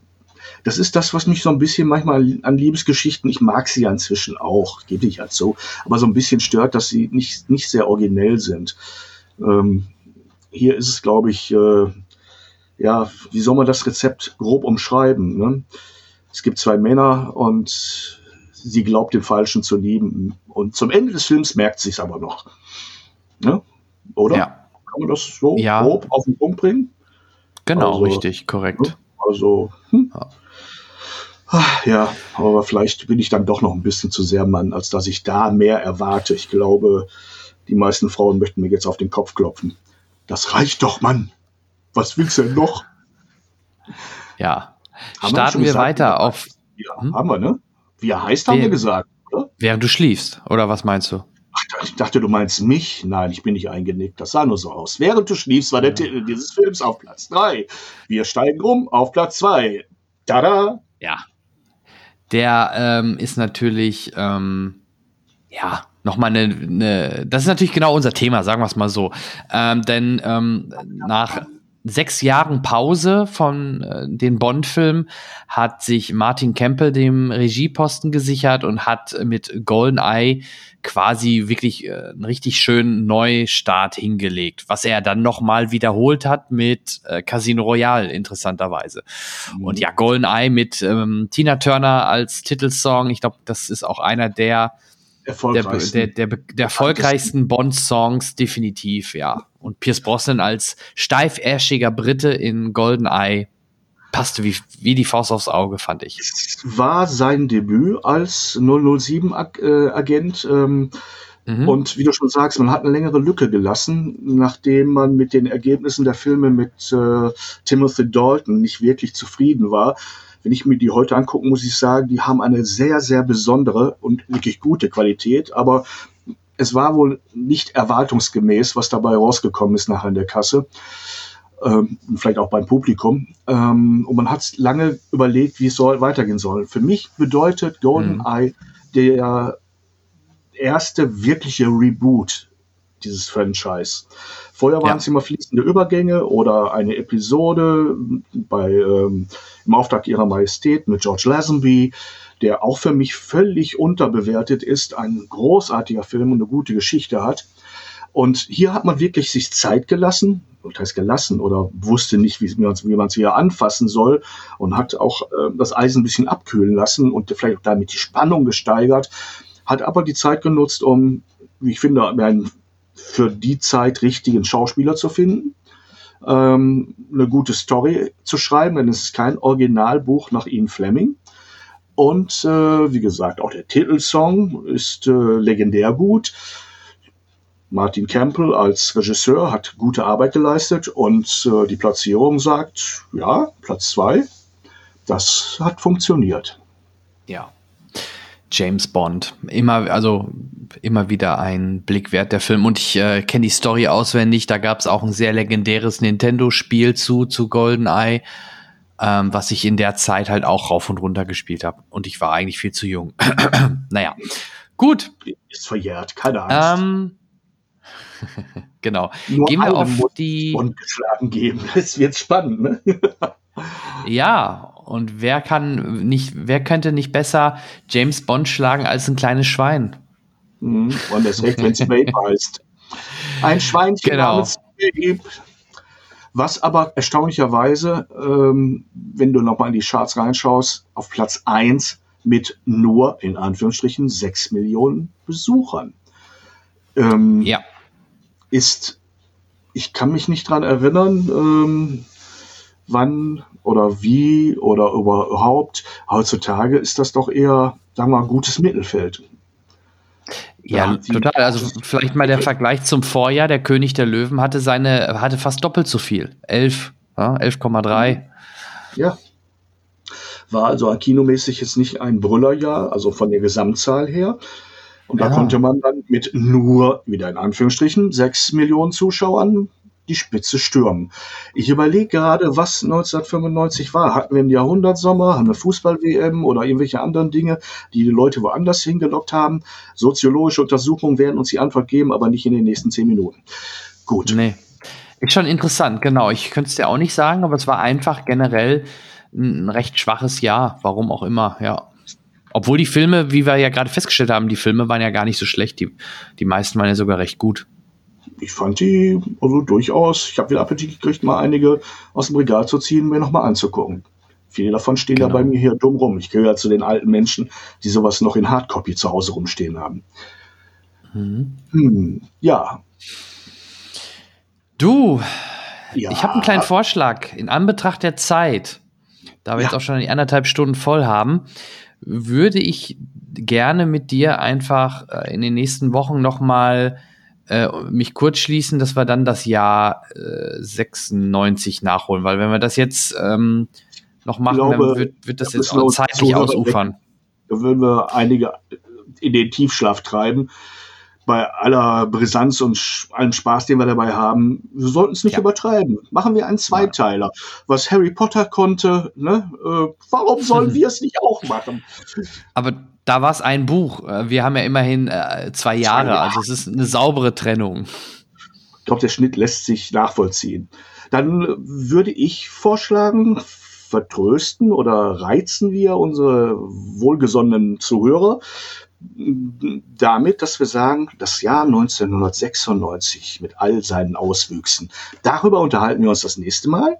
[SPEAKER 1] das ist das, was mich so ein bisschen manchmal an Liebesgeschichten, ich mag sie ja inzwischen auch, gebe ich halt so, aber so ein bisschen stört, dass sie nicht, nicht sehr originell sind. Ähm, hier ist es, glaube ich, äh, ja, wie soll man das Rezept grob umschreiben? Ne? Es gibt zwei Männer und sie glaubt den Falschen zu lieben. Und zum Ende des Films merkt sie es aber noch. Ne? Oder? Ja. Kann man das so
[SPEAKER 3] ja. grob
[SPEAKER 1] auf den Punkt bringen?
[SPEAKER 3] Genau, also, richtig, korrekt.
[SPEAKER 1] Also, hm. ja. Ach, ja, aber vielleicht bin ich dann doch noch ein bisschen zu sehr Mann, als dass ich da mehr erwarte. Ich glaube, die meisten Frauen möchten mir jetzt auf den Kopf klopfen. Das reicht doch, Mann. Was willst du denn noch?
[SPEAKER 3] Ja. Haben Starten wir, wir weiter auf.
[SPEAKER 1] Ja, hm? haben wir, ne? Wie er heißt, haben wir gesagt,
[SPEAKER 3] oder? Während du schliefst, oder was meinst du?
[SPEAKER 1] Ach, ich dachte, du meinst mich. Nein, ich bin nicht eingenickt. Das sah nur so aus. Während du schliefst, war der ja. Titel dieses Films auf Platz 3. Wir steigen um auf Platz 2. Tada!
[SPEAKER 3] Ja. Der ähm, ist natürlich, ähm, ja, nochmal eine, eine, das ist natürlich genau unser Thema, sagen wir es mal so. Ähm, denn ähm, nach sechs Jahren Pause von äh, den Bond-Filmen hat sich Martin Campbell dem Regieposten gesichert und hat mit GoldenEye quasi wirklich äh, einen richtig schönen Neustart hingelegt, was er dann nochmal wiederholt hat mit äh, Casino Royale, interessanterweise. Mhm. Und ja, GoldenEye mit ähm, Tina Turner als Titelsong, ich glaube, das ist auch einer der erfolgreichsten. Der, der, der, der erfolgreichsten Bond-Songs, definitiv, ja. Und Pierce Brosnan als steifärschiger Brite in GoldenEye passte wie, wie die Faust aufs Auge, fand ich.
[SPEAKER 1] Es war sein Debüt als 007-Agent. Äh, ähm, mhm. Und wie du schon sagst, man hat eine längere Lücke gelassen, nachdem man mit den Ergebnissen der Filme mit äh, Timothy Dalton nicht wirklich zufrieden war wenn ich mir die heute angucke, muss ich sagen, die haben eine sehr, sehr besondere und wirklich gute Qualität, aber es war wohl nicht erwartungsgemäß, was dabei rausgekommen ist nachher in der Kasse. Ähm, vielleicht auch beim Publikum. Ähm, und man hat lange überlegt, wie es soll, weitergehen soll. Für mich bedeutet GoldenEye mhm. der erste wirkliche Reboot dieses Franchise. Vorher waren ja. es immer fließende Übergänge oder eine Episode bei ähm, im Auftrag ihrer Majestät mit George Lazenby, der auch für mich völlig unterbewertet ist, ein großartiger Film und eine gute Geschichte hat. Und hier hat man wirklich sich Zeit gelassen, das heißt gelassen oder wusste nicht, wie man es wieder anfassen soll und hat auch äh, das Eisen ein bisschen abkühlen lassen und vielleicht auch damit die Spannung gesteigert, hat aber die Zeit genutzt, um, wie ich finde, einen für die Zeit richtigen Schauspieler zu finden, ähm, eine gute Story zu schreiben, denn es ist kein Originalbuch nach Ian Fleming. Und äh, wie gesagt, auch der Titelsong ist äh, legendär gut. Martin Campbell als Regisseur hat gute Arbeit geleistet und äh, die Platzierung sagt, ja, Platz zwei, das hat funktioniert.
[SPEAKER 3] Ja. James Bond. Immer, also immer wieder ein Blick wert, der Film. Und ich äh, kenne die Story auswendig. Da gab es auch ein sehr legendäres Nintendo-Spiel zu, zu GoldenEye, ähm, was ich in der Zeit halt auch rauf und runter gespielt habe. Und ich war eigentlich viel zu jung. naja, gut.
[SPEAKER 1] Ist verjährt, keine Angst. Ähm,
[SPEAKER 3] genau. Nur Gehen wir auf die.
[SPEAKER 1] Und geschlagen geben. Es wird spannend, ne?
[SPEAKER 3] ja, und wer kann nicht, wer könnte nicht besser James Bond schlagen als ein kleines Schwein?
[SPEAKER 1] Mhm. Und das recht, wenn es Babe heißt. Ein Schweinchen
[SPEAKER 3] genau. namens
[SPEAKER 1] Babe. Was aber erstaunlicherweise, ähm, wenn du nochmal in die Charts reinschaust, auf Platz 1 mit nur, in Anführungsstrichen, 6 Millionen Besuchern. Ähm,
[SPEAKER 3] ja.
[SPEAKER 1] Ist, ich kann mich nicht dran erinnern, ähm, wann oder wie oder überhaupt. Heutzutage ist das doch eher, sagen wir mal, gutes Mittelfeld.
[SPEAKER 3] Ja, ja total. Also vielleicht mal der Vergleich zum Vorjahr. Der König der Löwen hatte seine, hatte fast doppelt so viel. 11, ja, 11,3.
[SPEAKER 1] Ja. War also kinomäßig jetzt nicht ein Brüllerjahr, also von der Gesamtzahl her. Und da konnte man dann mit nur, wieder in Anführungsstrichen, 6 Millionen Zuschauern die Spitze stürmen. Ich überlege gerade, was 1995 war. Hatten wir einen Jahrhundertsommer, haben wir Fußball-WM oder irgendwelche anderen Dinge, die die Leute woanders hingelockt haben? Soziologische Untersuchungen werden uns die Antwort geben, aber nicht in den nächsten zehn Minuten. Gut.
[SPEAKER 3] Nee. Ist schon interessant, genau. Ich könnte es dir auch nicht sagen, aber es war einfach generell ein recht schwaches Jahr, warum auch immer, ja. Obwohl die Filme, wie wir ja gerade festgestellt haben, die Filme waren ja gar nicht so schlecht. Die, die meisten waren ja sogar recht gut
[SPEAKER 1] ich fand die also durchaus, ich habe wieder Appetit gekriegt, mal einige aus dem Regal zu ziehen mir nochmal anzugucken. Viele davon stehen genau. ja bei mir hier dumm rum. Ich gehöre zu den alten Menschen, die sowas noch in Hardcopy zu Hause rumstehen haben. Mhm. Hm, ja.
[SPEAKER 3] Du, ja. ich habe einen kleinen Vorschlag. In Anbetracht der Zeit, da wir
[SPEAKER 1] Ja.
[SPEAKER 3] jetzt auch schon die anderthalb Stunden voll haben, würde ich gerne mit dir einfach äh, in den nächsten Wochen noch mal äh, mich kurz schließen, dass wir dann das Jahr äh, 96 nachholen, weil wenn wir das jetzt ähm, noch machen,
[SPEAKER 1] glaube,
[SPEAKER 3] dann wird, wird das
[SPEAKER 1] da
[SPEAKER 3] jetzt auch zeitlich ausufern.
[SPEAKER 1] Da würden wir einige in den Tiefschlaf treiben. Bei aller Brisanz und allem Spaß, den wir dabei haben, wir sollten es nicht
[SPEAKER 3] Ja.
[SPEAKER 1] übertreiben. Machen wir einen Zweiteiler. Was Harry Potter konnte, ne? Äh, warum sollen wir es nicht auch machen?
[SPEAKER 3] Aber da war es ein Buch. Äh, Wir haben ja immerhin äh, zwei Jahre,
[SPEAKER 1] Jahre.
[SPEAKER 3] also es ist eine saubere Trennung.
[SPEAKER 1] Ich glaube, der Schnitt lässt sich nachvollziehen. Dann würde ich vorschlagen, vertrösten oder reizen wir unsere wohlgesonnenen Zuhörer damit, dass wir sagen, das Jahr 1996 mit all seinen Auswüchsen. Darüber unterhalten wir uns das nächste Mal.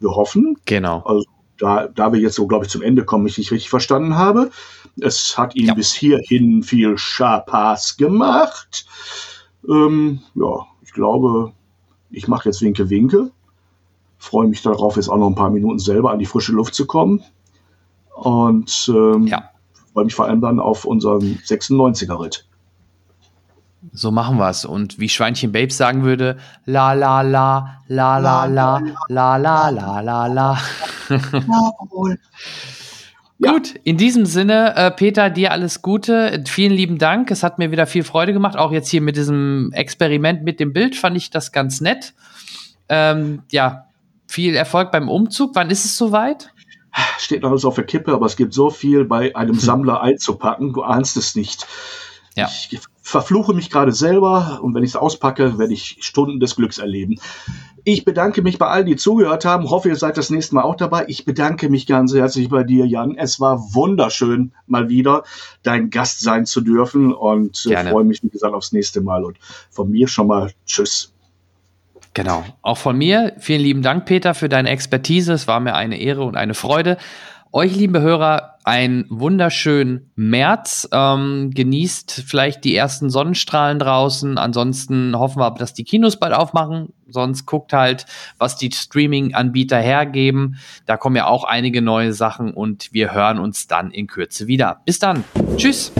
[SPEAKER 1] Wir hoffen,
[SPEAKER 3] Genau.
[SPEAKER 1] da, da wir jetzt so, glaube ich, zum Ende kommen, ich nicht richtig verstanden habe. Es hat Ihnen
[SPEAKER 3] Ja.
[SPEAKER 1] bis hierhin viel Spaß gemacht. Ähm, ja, ich glaube, ich mache jetzt Winke Winke. Freue mich darauf, jetzt auch noch ein paar Minuten selber an die frische Luft zu kommen. Und ähm,
[SPEAKER 3] Ja.
[SPEAKER 1] Freue mich vor allem dann auf unseren 96er-Ritt.
[SPEAKER 3] So machen wir es. Und wie Schweinchen Babes sagen würde, la la la, la la la, la la la la la.
[SPEAKER 1] Ja.
[SPEAKER 3] Gut, in diesem Sinne, äh, Peter, dir alles Gute. Vielen lieben Dank. Es hat mir wieder viel Freude gemacht. Auch jetzt hier mit diesem Experiment mit dem Bild fand ich das ganz nett. Ähm, ja, viel Erfolg beim Umzug. Wann ist es soweit?
[SPEAKER 1] Steht noch alles auf der Kippe, aber es gibt so viel bei einem Sammler einzupacken, du ahnst es nicht.
[SPEAKER 3] Ja.
[SPEAKER 1] Ich verfluche mich gerade selber und wenn ich es auspacke, werde ich Stunden des Glücks erleben. Ich bedanke mich bei allen, die zugehört haben. Hoffe, ihr seid das nächste Mal auch dabei. Ich bedanke mich ganz herzlich bei dir, Jan. Es war wunderschön, mal wieder dein Gast sein zu dürfen und äh,
[SPEAKER 3] Gerne.
[SPEAKER 1] freue mich, wie gesagt, aufs nächste Mal. Und von mir schon mal Tschüss.
[SPEAKER 3] Genau. Auch von mir vielen lieben Dank, Peter, für deine Expertise. Es war mir eine Ehre und eine Freude. Euch, liebe Hörer, einen wunderschönen März. Ähm, genießt vielleicht die ersten Sonnenstrahlen draußen. Ansonsten hoffen wir, dass die Kinos bald aufmachen. Sonst guckt halt, was die Streaming-Anbieter hergeben. Da kommen ja auch einige neue Sachen und wir hören uns dann in Kürze wieder. Bis dann. Tschüss.